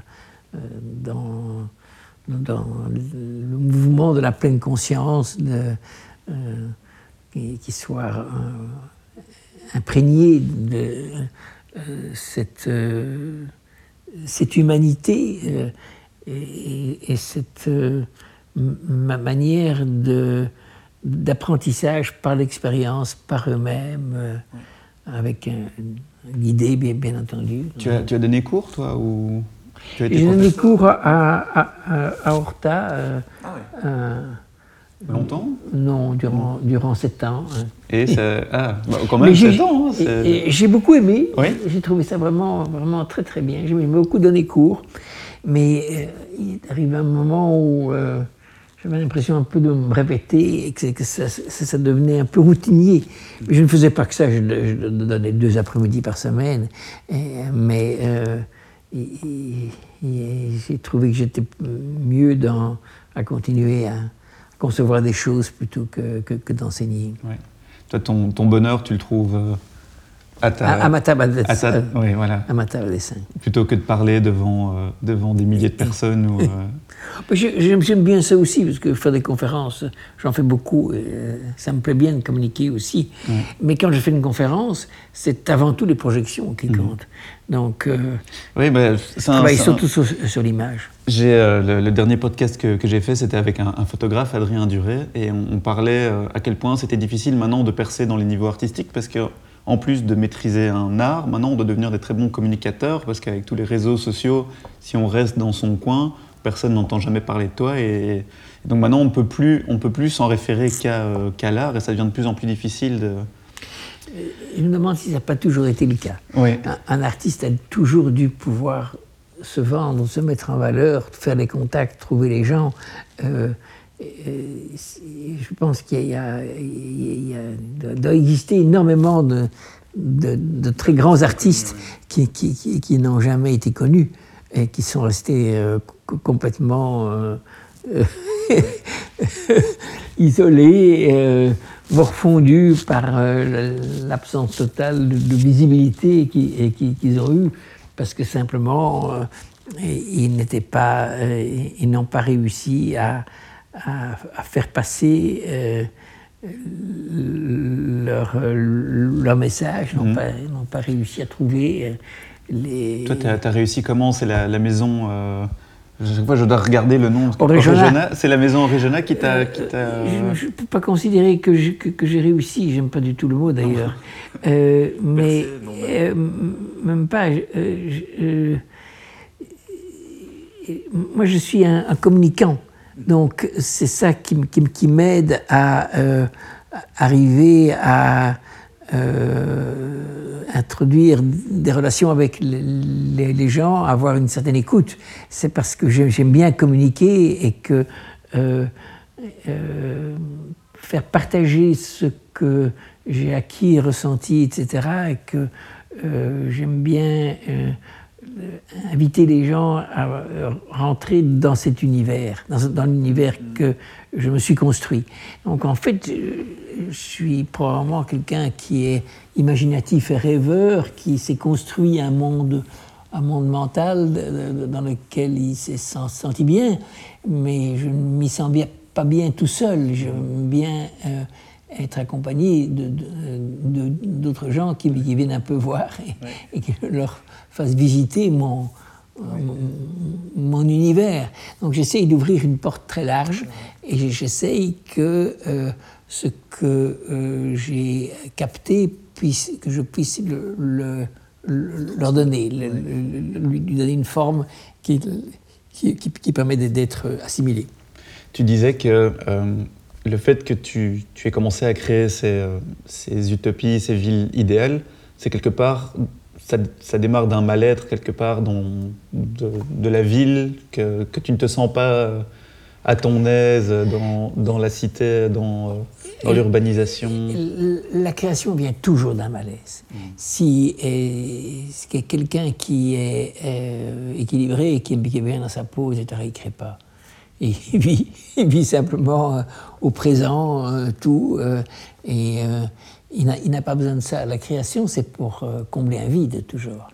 [SPEAKER 2] dans, dans le mouvement de la pleine conscience, de, qui, soit imprégné de euh, cette, euh, cette humanité euh, et, cette ma manière de d'apprentissage par l'expérience, par eux-mêmes, avec un, guidé, bien, bien entendu.
[SPEAKER 1] Tu as, tu as donné cours, toi ou?
[SPEAKER 2] J'ai donné cours à, à, à, Horta. Euh, ah
[SPEAKER 1] Longtemps
[SPEAKER 2] Non, durant, durant sept ans. Hein.
[SPEAKER 1] Et ça, ah, bah, quand même sept ans.
[SPEAKER 2] Hein, j'ai beaucoup aimé. J'ai trouvé ça vraiment, vraiment très très bien. J'ai beaucoup donné cours. Mais euh, il est arrivé un moment où euh, j'avais l'impression un peu de me répéter et que, ça, ça, devenait un peu routinier. Mais je ne faisais pas que ça, je, donnais deux après-midi par semaine. mais euh, j'ai trouvé que j'étais mieux dans, à continuer à concevoir des choses plutôt que, que, d'enseigner.
[SPEAKER 1] Toi, ton, ton, bonheur, tu le trouves euh, à,
[SPEAKER 2] ta, à, ma table
[SPEAKER 1] oui, voilà.
[SPEAKER 2] À ma table dessin.
[SPEAKER 1] Plutôt que de parler devant, euh, devant des milliers de personnes. ou, euh,
[SPEAKER 2] J'aime bien ça aussi, parce que faire des conférences, j'en fais beaucoup. Et ça me plaît bien de communiquer aussi. Mais quand je fais une conférence, c'est avant tout les projections qui mhm. comptent. Donc,
[SPEAKER 1] oui, ben,
[SPEAKER 2] travaille surtout sur, sur l'image.
[SPEAKER 1] J'ai euh, le, dernier podcast que, que j'ai fait, c'était avec un, photographe, Adrien Duré, et on, parlait euh, à quel point c'était difficile maintenant de percer dans les niveaux artistiques parce que en plus de maîtriser un art, maintenant on doit devenir des très bons communicateurs parce qu'avec tous les réseaux sociaux, si on reste dans son coin, personne n'entend jamais parler de toi et, donc maintenant on peut plus, on peut plus s'en référer qu'à euh, l'art et ça devient de plus en plus difficile de.
[SPEAKER 2] Je me demande si ça n'a pas toujours été le cas. Oui. un, artiste a toujours dû pouvoir se vendre, se mettre en valeur, faire des contacts, trouver les gens. Euh, je pense qu'il y, a, doit exister énormément de, de, très grands artistes qui, qui, n'ont jamais été connus et qui sont restés euh, complètement euh, [laughs] isolés, morfondus par l'absence totale de, visibilité qu'ils ont eue parce que simplement, euh, ils n'étaient pas, euh, ils n'ont pas réussi à, à, faire passer euh, leur, leur, message, n'ont mhm. pas, pas, réussi à trouver les...
[SPEAKER 1] Toi, tu as, réussi comment? C'est la, la, maison... Chaque fois, je dois regarder le nom. C'est la maison Origena qui t'a.
[SPEAKER 2] je ne peux pas considérer que j'ai que, réussi, j'aime pas du tout le mot d'ailleurs. [laughs] mais même pas. Euh, moi, je suis un, communicant. Donc, c'est ça qui, m'aide à, euh, arriver à euh, introduire des relations avec les, gens, avoir une certaine écoute. C'est parce que j'aime bien communiquer et que faire partager ce que j'ai acquis, ressenti, etc., et que euh, j'aime bien euh, inviter les gens à euh, rentrer dans cet univers, dans, l'univers que je me suis construit. Donc en fait, je suis probablement quelqu'un qui est imaginatif et rêveur, qui s'est construit un monde, un monde mental dans lequel il s'est senti bien, mais je ne m'y sens bien, pas bien tout seul. J'aime bien être accompagné d'autres de, gens qui, viennent un peu voir et, qui leur fassent visiter mon, mon, univers. Donc j'essaye d'ouvrir une porte très large et j'essaye que euh, ce que euh, j'ai capté, puisse, que je puisse le, leur donner, lui donner une forme qui, qui, qui permet d'être assimilé.
[SPEAKER 1] Tu disais que euh, le fait que tu, aies commencé à créer euh, ces, utopies, ces villes idéales, c'est quelque part, ça, démarre d'un mal-être quelque part dans, de, la ville, que, tu ne te sens pas à ton aise dans, la cité, dans, l'urbanisation
[SPEAKER 2] La création vient toujours d'un malaise. Mm. Si, euh, quelqu'un qui est euh, équilibré et qui est bien dans sa peau, etc., il ne crée pas [laughs] il vit, il vit simplement euh, au présent, euh, tout, euh, et il n'a pas besoin de ça. La création, c'est pour combler un vide, toujours.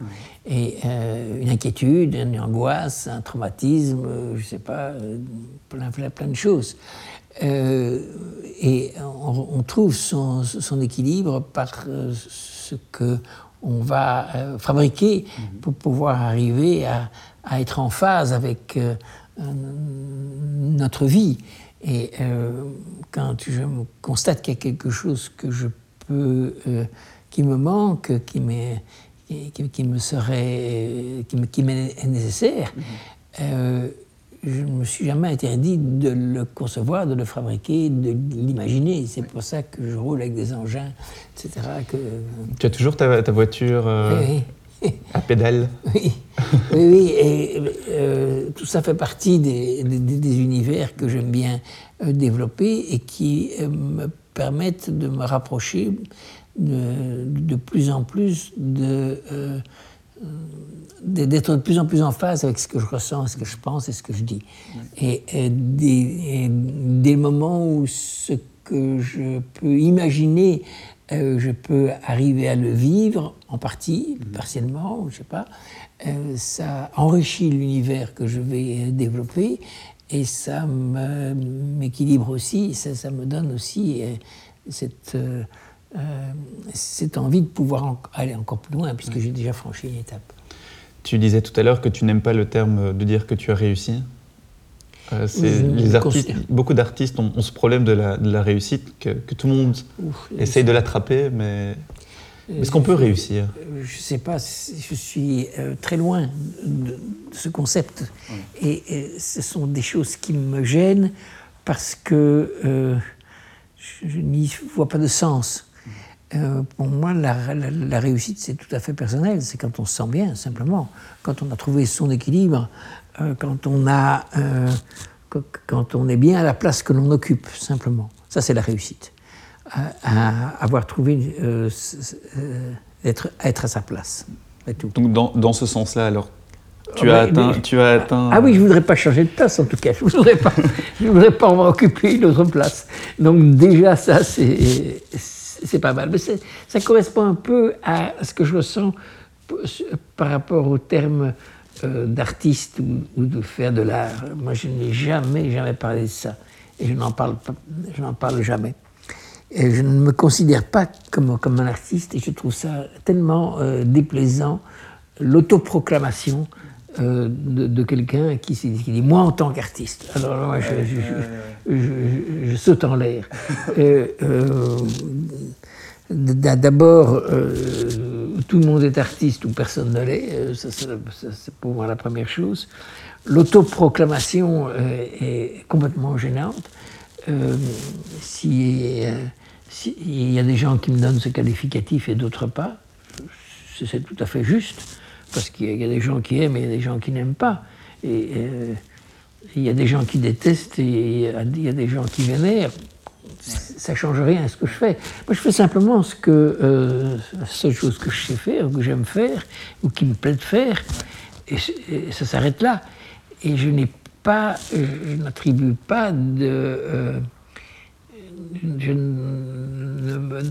[SPEAKER 2] Et une inquiétude, une angoisse, un traumatisme, je ne sais pas, plein, plein, plein, de choses. et on, trouve son, son, équilibre par ce que on va fabriquer mm-hmm. pour pouvoir arriver à, à, être en phase avec notre vie. Et euh, quand je constate qu'il y a quelque chose que je euh, qui me manque, qui, qui, me serait, qui m'est nécessaire. Mm-hmm je ne me suis jamais interdit de le concevoir, de le fabriquer, de l'imaginer. C'est pour ça que je roule avec des engins, etc. Que...
[SPEAKER 1] Tu as toujours ta, voiture euh, à pédale? [laughs]
[SPEAKER 2] Oui, oui, et euh, tout ça fait partie des, univers que j'aime bien euh, développer et qui me permettent de me rapprocher de, de plus en plus de d'être de plus en plus en phase avec ce que je ressens, ce que je pense et ce que je dis. Et, des, moments où ce que je peux imaginer, euh, je peux arriver à le vivre en partie, mm-hmm. partiellement, je sais pas, euh, ça enrichit l'univers que je vais développer et ça m'équilibre aussi, ça, ça, me donne aussi euh, cette euh, cette envie de pouvoir aller encore plus loin, puisque j'ai déjà franchi une étape.
[SPEAKER 1] Tu disais tout à l'heure que tu n'aimes pas le terme de dire que tu as réussi. Euh, les artistes, beaucoup d'artistes ont, ce problème de la, réussite, que, tout le monde essaye de l'attraper, mais est-ce qu'on peut réussir?
[SPEAKER 2] Je ne sais pas, je suis euh, très loin de, ce concept. Et, ce sont des choses qui me gênent parce que je n'y vois pas de sens. Euh, pour moi, la, réussite, c'est tout à fait personnel. C'est quand on se sent bien, simplement. Quand on a trouvé son équilibre, euh, quand, on a, euh, quand on est bien à la place que l'on occupe, simplement. Ça, c'est la réussite. Avoir trouvé, être, être à sa place.
[SPEAKER 1] Tout. Donc, dans, dans ce sens-là, alors, tu, as atteint, tu as atteint.
[SPEAKER 2] Ah oui, je ne voudrais pas changer de place en tout cas. Je ne voudrais pas, je voudrais pas occuper une autre place. Donc déjà, ça, c'est pas mal. Mais ça correspond un peu à ce que je ressens par rapport au terme euh, d'artiste ou, de faire de l'art. Moi, je n'ai jamais, jamais parlé de ça. Et je n'en parle, je n'en parle jamais. Et je ne me considère pas comme, comme un artiste et je trouve ça tellement euh, déplaisant, l'autoproclamation euh, de, quelqu'un qui, dit Moi en tant qu'artiste. Alors moi, je, saute en l'air. Euh, d'abord, tout le monde est artiste ou personne ne l'est. Ça, c'est pour moi la première chose. L'autoproclamation est complètement gênante. S'il y a des gens qui me donnent ce qualificatif et d'autres pas, c'est tout à fait juste parce qu'il y, a des gens qui aiment et il y a des gens qui n'aiment pas. Et euh, il y a des gens qui détestent et il y a des gens qui vénèrent. Ça ne change rien à ce que je fais. Moi, je fais simplement ce que, euh, la seule chose que je sais faire, que j'aime faire, ou qui me plaît de faire, et, ça s'arrête là. Et je n'ai pas, je n'attribue pas de. Euh, je ne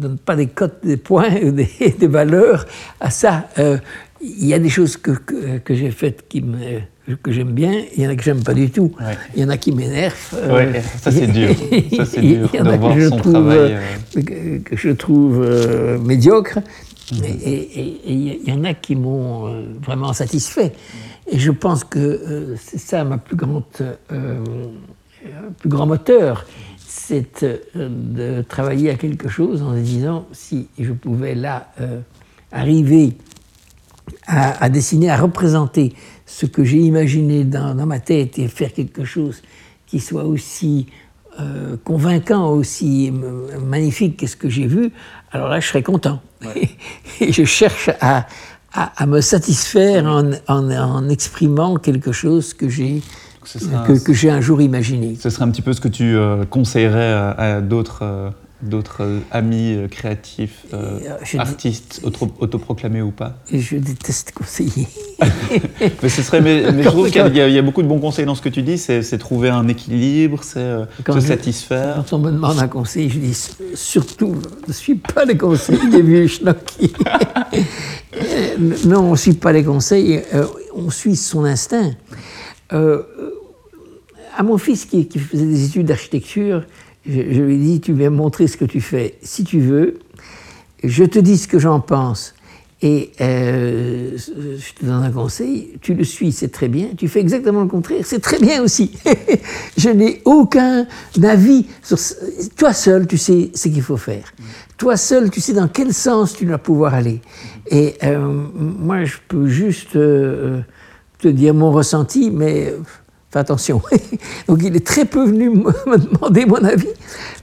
[SPEAKER 2] donne pas des cotes, des points, [laughs] des, des valeurs à ça. Euh, il y a des choses que, que, j'ai faites qui me, que j'aime bien, il y en a que j'aime pas du tout. Il y en a qui m'énervent.
[SPEAKER 1] Euh, ça c'est dur. [laughs] Ça c'est dur de voir son trouve, travail.
[SPEAKER 2] Euh, que, je trouve médiocre. Mhm. Et il y en a qui m'ont vraiment satisfait. Et je pense que c'est ça ma plus grande, plus grand moteur c'est euh, de travailler à quelque chose en se disant si je pouvais là euh, arriver à, dessiner, à représenter ce que j'ai imaginé dans, ma tête et faire quelque chose qui soit aussi euh, convaincant, aussi magnifique que ce que j'ai vu, alors là je serais content. [laughs] et je cherche à, me satisfaire en, en, exprimant quelque chose que j'ai que, j'ai un jour imaginé.
[SPEAKER 1] Ce serait un petit peu ce que tu euh, conseillerais à, d'autres euh, d'autres euh, amis créatifs, artistes, autoproclamés ou pas?
[SPEAKER 2] Je déteste conseiller. [laughs]
[SPEAKER 1] mais ce serait, mais, je trouve qu'il y, a beaucoup de bons conseils dans ce que tu dis. C'est trouver un équilibre, c'est se satisfaire.
[SPEAKER 2] Quand on me demande un conseil, je dis surtout, ne suis pas les conseils des vieux schnocki. [laughs] non, on ne suit pas les conseils, on suit son instinct à mon fils qui, faisait des études d'architecture, je, lui ai dit, tu viens montrer ce que tu fais si tu veux, je te dis ce que j'en pense, Et euh, je te donne un conseil, tu le suis, c'est très bien. Tu fais exactement le contraire, c'est très bien aussi. [laughs] je n'ai aucun avis toi seul, tu sais ce qu'il faut faire. Toi seul, tu sais dans quel sens tu dois pouvoir aller. Et euh, moi, je peux juste euh, te dire mon ressenti, mais fais attention. [laughs] Donc, il est très peu venu me demander mon avis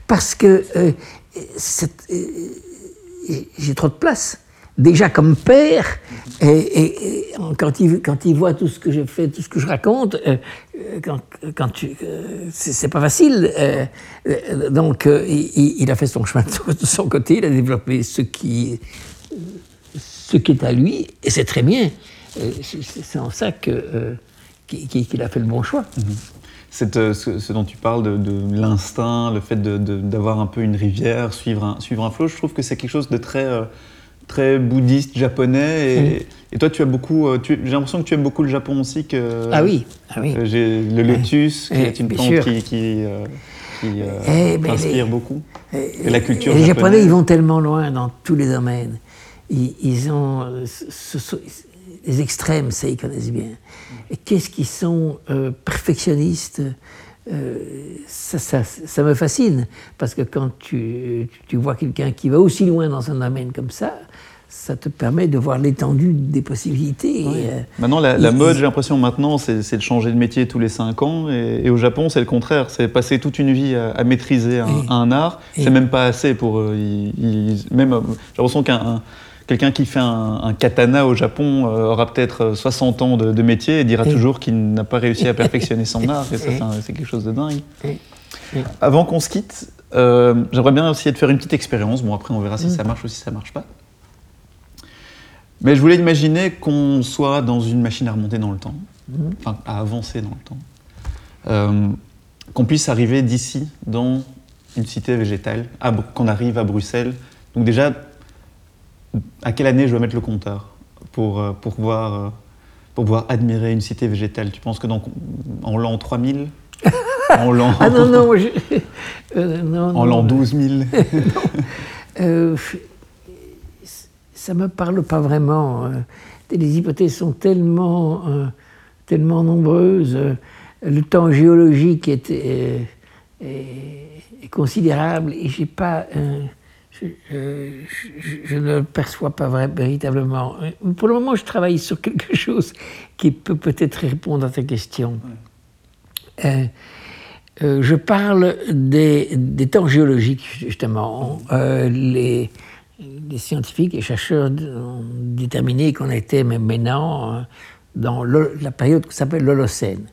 [SPEAKER 2] parce que j'ai trop de place déjà comme père, et, quand, il, voit tout ce que je fais, tout ce que je raconte, euh, quand, euh, c'est pas facile. Euh, donc, il, a fait son chemin de son côté, il a développé ce qui, ce qui est à lui, et c'est très bien. C'est en ça que qu'il a fait le bon choix.
[SPEAKER 1] Mm-hmm. ce, dont tu parles de, l'instinct, le fait d'avoir un peu une rivière, suivre un, suivre un flot, je trouve que c'est quelque chose de très très bouddhiste japonais. Et, toi, tu as beaucoup. Euh, j'ai l'impression que tu aimes beaucoup le Japon aussi. Que,
[SPEAKER 2] ah oui, ah oui.
[SPEAKER 1] Euh, j'ai le lotus, qui est une plante qui, qui, euh, eh, inspire beaucoup.
[SPEAKER 2] Et la culture Les Japonais, ils vont tellement loin dans tous les domaines. Ils, ont les extrêmes, ça ils connaissent bien. Et qu'est-ce qu'ils sont perfectionnistes ça, ça, ça, me fascine, parce que quand tu, tu vois quelqu'un qui va aussi loin dans un domaine comme ça, ça te permet de voir l'étendue des possibilités.
[SPEAKER 1] Euh, maintenant, la, mode, j'ai l'impression maintenant, c'est de changer de métier tous les 5 ans. Et, au Japon, c'est le contraire. C'est passer toute une vie à, maîtriser un, art. C'est même pas assez pour eux. même, j'ai l'impression qu'un quelqu'un qui fait un, katana au Japon euh, aura peut-être 60 ans de, métier et dira toujours qu'il n'a pas réussi à perfectionner son [laughs] art. Et ça, c'est quelque chose de dingue. Avant qu'on se quitte, euh, j'aimerais bien essayer de faire une petite expérience. Bon, après, on verra si mm. ça marche ou si ça marche pas. Mais je voulais imaginer qu'on soit dans une machine à remonter dans le temps, mhm. enfin à avancer dans le temps, euh, qu'on puisse arriver d'ici dans une cité végétale, qu'on arrive à Bruxelles. Donc déjà, à quelle année je dois mettre le compteur pour, euh, pour, pouvoir, euh, pour pouvoir admirer une cité végétale? Tu penses que dans, en l'an 3000 [laughs]
[SPEAKER 2] en l'an... ah non, non, [laughs]
[SPEAKER 1] non, En l'an 12 000 [laughs]
[SPEAKER 2] ça ne me parle pas vraiment. Euh. Les hypothèses sont tellement, euh, tellement nombreuses. Euh, le temps géologique est, est, considérable et j'ai pas, je, je, ne le perçois pas véritablement. Pour le moment, je travaille sur quelque chose qui peut peut-être répondre à ta question. je parle des, des, temps géologiques, justement. les, les scientifiques et chercheurs ont déterminé qu'on était maintenant euh, dans la période qui s'appelle l'Holocène.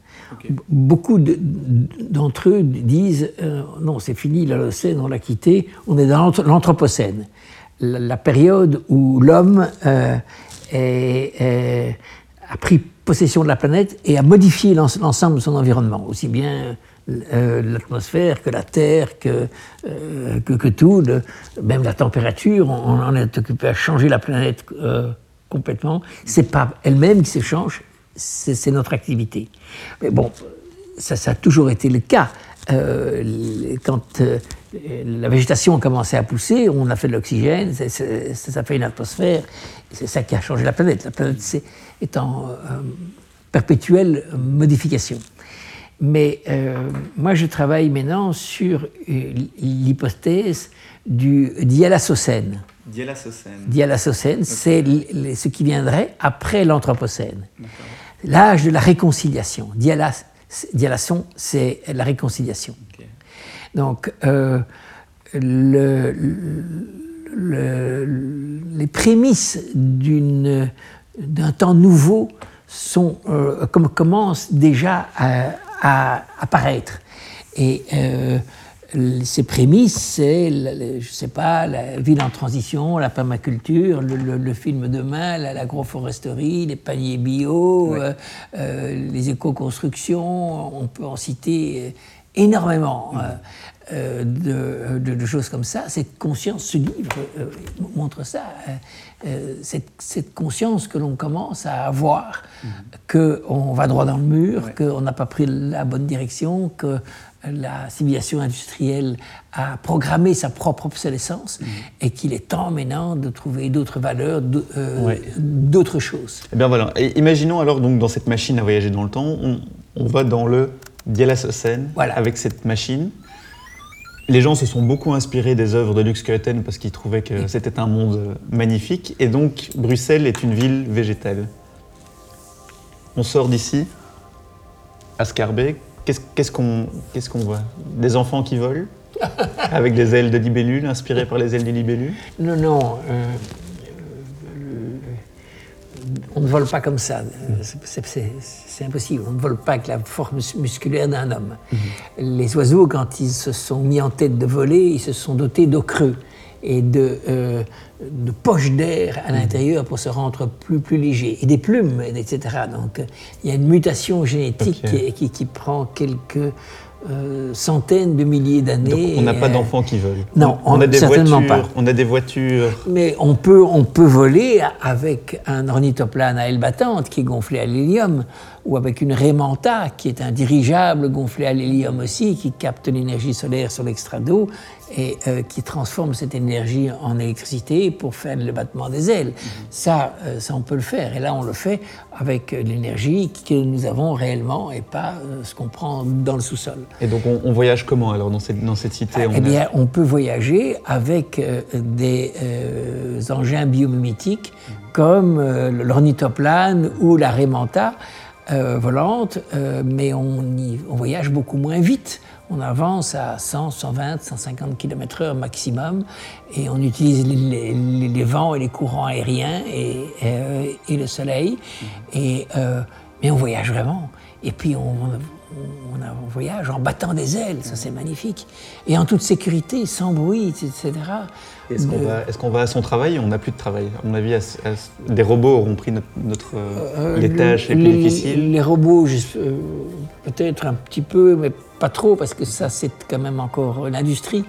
[SPEAKER 2] Beaucoup d'entre eux disent euh, non, c'est fini l'Holocène, on l'a quitté, on est dans l'Anthropocène, la, période où l'homme euh, a pris possession de la planète et a modifié l'ensemble de son environnement, aussi bien euh, l'atmosphère, que la terre, que, euh, que, tout, même la température, on, en est occupé à changer la planète euh, complètement. C'est pas elle-même qui se change, c'est notre activité. Mais bon, ça, ça, a toujours été le cas. quand la végétation a commencé à pousser, on a fait de l'oxygène, ça, ça, fait une atmosphère, c'est ça qui a changé la planète. La planète est en perpétuelle modification. Mais euh, moi, je travaille maintenant sur euh, l'hypothèse du dialasocène.
[SPEAKER 1] Dialasocène.
[SPEAKER 2] Dialasocène, c'est ce qui viendrait après l'Anthropocène. L'âge de la réconciliation. Dialas, dialason, c'est la réconciliation. Donc, euh, le, les prémices d'un temps nouveau sont, comme, commencent déjà à, à apparaître. Et euh, ces prémices, c'est, je sais pas, la ville en transition, la permaculture, le, film demain, l'agroforesterie, les paniers bio, euh, euh, les éco-constructions, on peut en citer énormément. de, choses comme ça. Cette conscience, ce livre montre ça. Cette, conscience que l'on commence à avoir, mmh. qu'on va droit dans le mur, qu'on n'a pas pris la bonne direction, que la civilisation industrielle a programmé sa propre obsolescence mhm. et qu'il est temps maintenant de trouver d'autres valeurs, euh, d'autres choses.
[SPEAKER 1] Eh bien voilà. imaginons alors donc dans cette machine à voyager dans le temps, on, va dans le Dialasocène voilà. avec cette machine. Les gens se sont beaucoup inspirés des œuvres de Lux Skeuten parce qu'ils trouvaient que c'était un monde magnifique. Et donc Bruxelles est une ville végétale. On sort d'ici, à Scarbeck, Qu'est-ce qu'on voit? Des enfants qui volent [laughs] Avec des ailes de libellule, inspirées par les ailes des libellules
[SPEAKER 2] Non, non. Euh, euh, on ne vole pas comme ça. C'est impossible. On ne vole pas avec la forme musculaire d'un homme. Mhm. Les oiseaux, quand ils se sont mis en tête de voler, ils se sont dotés d'eau creux et de, euh, de poches d'air à l'intérieur pour se rendre plus, plus léger, et des plumes, etc. Donc il y a une mutation génétique qui, qui, prend quelques euh, centaines de milliers d'années.
[SPEAKER 1] On n'a pas d'enfants qui volent.
[SPEAKER 2] Non, on, a des certainement
[SPEAKER 1] voitures, pas. On a des voitures.
[SPEAKER 2] Mais on peut, on peut voler avec un ornithoplane à aile battante qui est gonflé à l'hélium, ou avec une Raymanta qui est un dirigeable gonflé à l'hélium aussi, qui capte l'énergie solaire sur l'extra d'eau et euh, qui transforme cette énergie en électricité pour faire le battement des ailes. Mhm. Ça, euh, ça, on peut le faire. Et là, on le fait avec l'énergie que nous avons réellement et pas ce qu'on prend dans le sous-sol.
[SPEAKER 1] Et donc on, voyage comment alors dans cette, dans cette cité
[SPEAKER 2] Eh bien, on peut voyager avec euh, des euh, engins biomimétiques comme euh, l'ornithoplane ou la Raymanta volante, mais on, on, voyage beaucoup moins vite. On avance à 100, 120, 150 km/h maximum et on utilise les, vents et les courants aériens et, et le soleil. Et, mais on voyage vraiment. Et puis on, on, voyage en battant des ailes, ça c'est magnifique. Et en toute sécurité, sans bruit, etc.
[SPEAKER 1] Est-ce qu'on va, à son travail? On n'a plus de travail. À mon avis, des robots auront pris notre, euh, les tâches les, plus difficiles
[SPEAKER 2] Les robots, euh, peut-être un petit peu, mais pas trop, parce que ça c'est quand même encore l'industrie.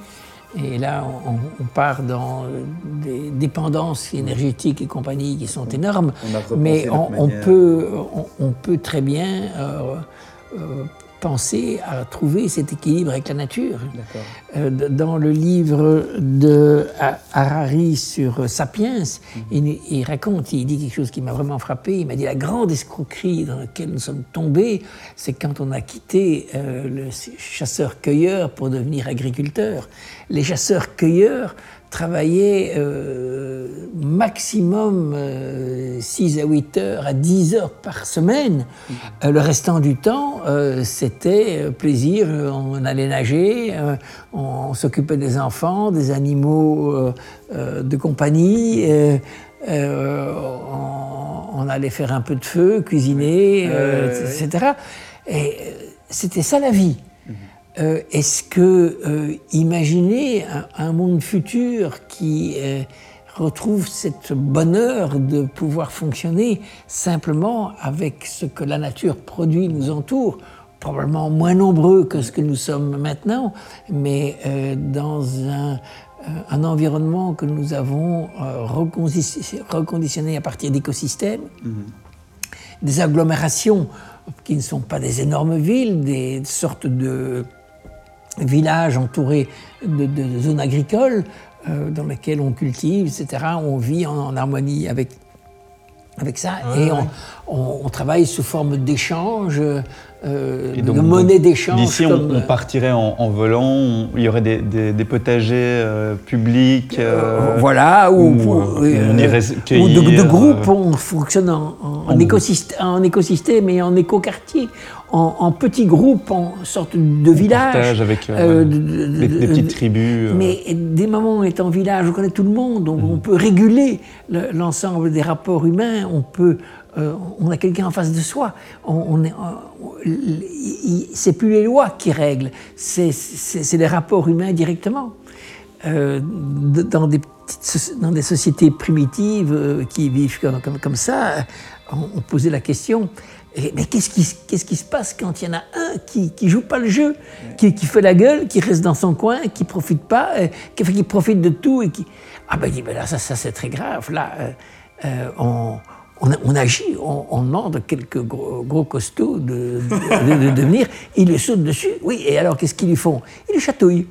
[SPEAKER 2] Et là, on, part dans des dépendances énergétiques et compagnie qui sont énormes. mais on, peut, on, peut très bien euh, euh, penser à trouver cet équilibre avec la nature. Euh, dans le livre de Harari sur Sapiens, mhm. il, raconte, il dit quelque chose qui m'a vraiment frappé. Il m'a dit la grande escroquerie dans laquelle nous sommes tombés, c'est quand on a quitté euh, le chasseur-cueilleur pour devenir agriculteur. Les chasseurs-cueilleurs travailler euh, maximum 6 euh, à 8 heures à 10 heures par semaine. Euh, le restant du temps, c'était plaisir. On allait nager, on, s'occupait des enfants, des animaux de compagnie. On, allait faire un peu de feu, cuisiner, etc. Et c'était ça la vie. Euh, est-ce que euh, imaginer un, monde futur qui euh, retrouve cette bonheur de pouvoir fonctionner simplement avec ce que la nature produit nous entoure, probablement moins nombreux que ce que nous sommes maintenant, mais dans un, environnement que nous avons reconditionné à partir d'écosystèmes, mm-hmm. des agglomérations qui ne sont pas des énormes villes, des sortes de village entouré de, zones agricoles euh, dans lesquelles on cultive, etc. On vit en, harmonie avec, avec ça et on, travaille sous forme d'échange euh, de monnaie d'échange.
[SPEAKER 1] D'ici, on, partirait en, volant, il y aurait des, potagers euh, publics.
[SPEAKER 2] Euh, voilà, ou, irait ou de, groupes, on fonctionne en, en, écosystème, en écosystème et en écoquartier, en, en petits groupes, en sorte de village.
[SPEAKER 1] avec des, petites tribus.
[SPEAKER 2] Mais des moments où on est en village, on connaît tout le monde, donc on mhm. peut réguler l'ensemble des rapports humains, on peut euh, on a quelqu'un en face de soi. On, c'est plus les lois qui règlent, c'est les rapports humains directement. Euh, dans des dans des sociétés primitives euh, qui vivent comme, comme, ça, on, posait la question mais qu'est-ce qui, se passe quand il y en a un qui ne joue pas le jeu, qui, fait la gueule, qui reste dans son coin, qui profite pas, qui, qui, profite de tout et qui... Ah ben il dit, ben là, ça, c'est très grave. Là, on, on, agit, on, demande quelques gros, costauds de, de, venir, ils le sautent dessus. Oui, et alors qu'est-ce qu'ils lui font? Ils le chatouillent.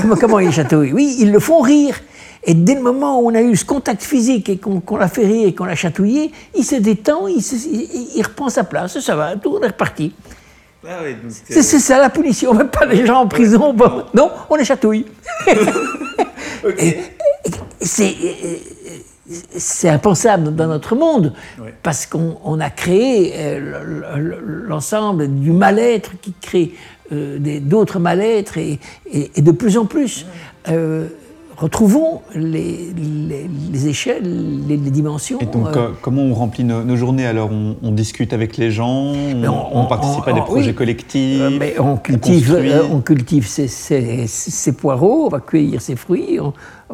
[SPEAKER 2] Comment, comment ils le chatouillent? Oui, ils le font rire. Et dès le moment où on a eu ce contact physique et qu'on l'a fait rire et qu'on l'a chatouillé, il se détend, il, il, reprend sa place, ça va, tout est reparti. Ah c'est ça la punition, on ne met pas les gens en prison. non, on les chatouille. [laughs] c'est c'est impensable dans notre monde, parce qu'on a créé euh, l'ensemble du mal-être qui crée euh, d'autres mal-être et, de plus en plus. Euh, retrouvons les, échelles, les, dimensions.
[SPEAKER 1] Et donc, comment on remplit nos, journées Alors, on, discute avec les gens, on, participe à des projets collectifs.
[SPEAKER 2] mais on cultive, on, cultive ses, ses, poireaux, on va cueillir ses fruits,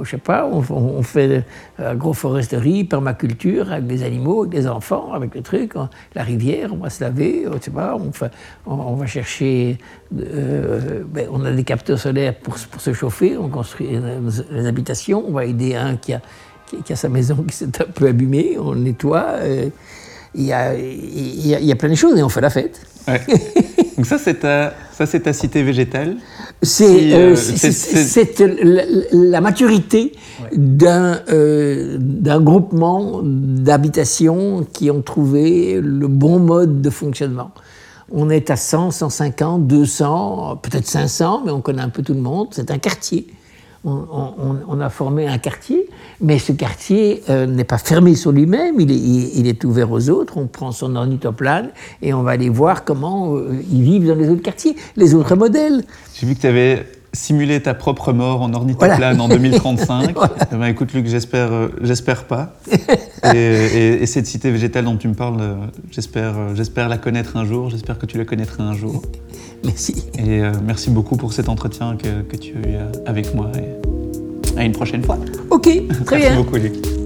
[SPEAKER 2] je sais pas, on, fait agroforesterie, permaculture avec des animaux, avec des enfants, avec le truc, la rivière, on va se laver, je sais pas, on, va chercher, euh, ben, on a des capteurs solaires pour, se chauffer, on construit les habitations, on va aider un qui a, sa maison qui s'est un peu abîmée, on nettoie. Il y, a, il, y a, plein de choses et on fait la fête. [laughs]
[SPEAKER 1] Donc ça, c'est ta, ça, c'est ta cité végétale
[SPEAKER 2] c'est euh, la, maturité euh, d'un groupement d'habitations qui ont trouvé le bon mode de fonctionnement. On est à 100, 150, 200, peut-être 500, mais on connaît un peu tout le monde. C'est un quartier on, a formé un quartier, mais ce quartier euh, n'est pas fermé sur lui-même, il est, ouvert aux autres. On prend son ornithoplane et on va aller voir comment euh, ils vivent dans les autres quartiers, les autres modèles.
[SPEAKER 1] J'ai vu que tu avais simulé ta propre mort en ornithoplane en 2035. [laughs] Eh ben, écoute Luc, j'espère, euh, j'espère pas. [laughs] Et, cette cité végétale dont tu me parles, j'espère, j'espère la connaître un jour, j'espère que tu la connaîtras un jour. [laughs]
[SPEAKER 2] Merci.
[SPEAKER 1] Et euh, merci beaucoup pour cet entretien que, que tu as eu avec moi. Et à une prochaine fois.
[SPEAKER 2] Ok, [laughs] très
[SPEAKER 1] bien. Merci beaucoup, Luc.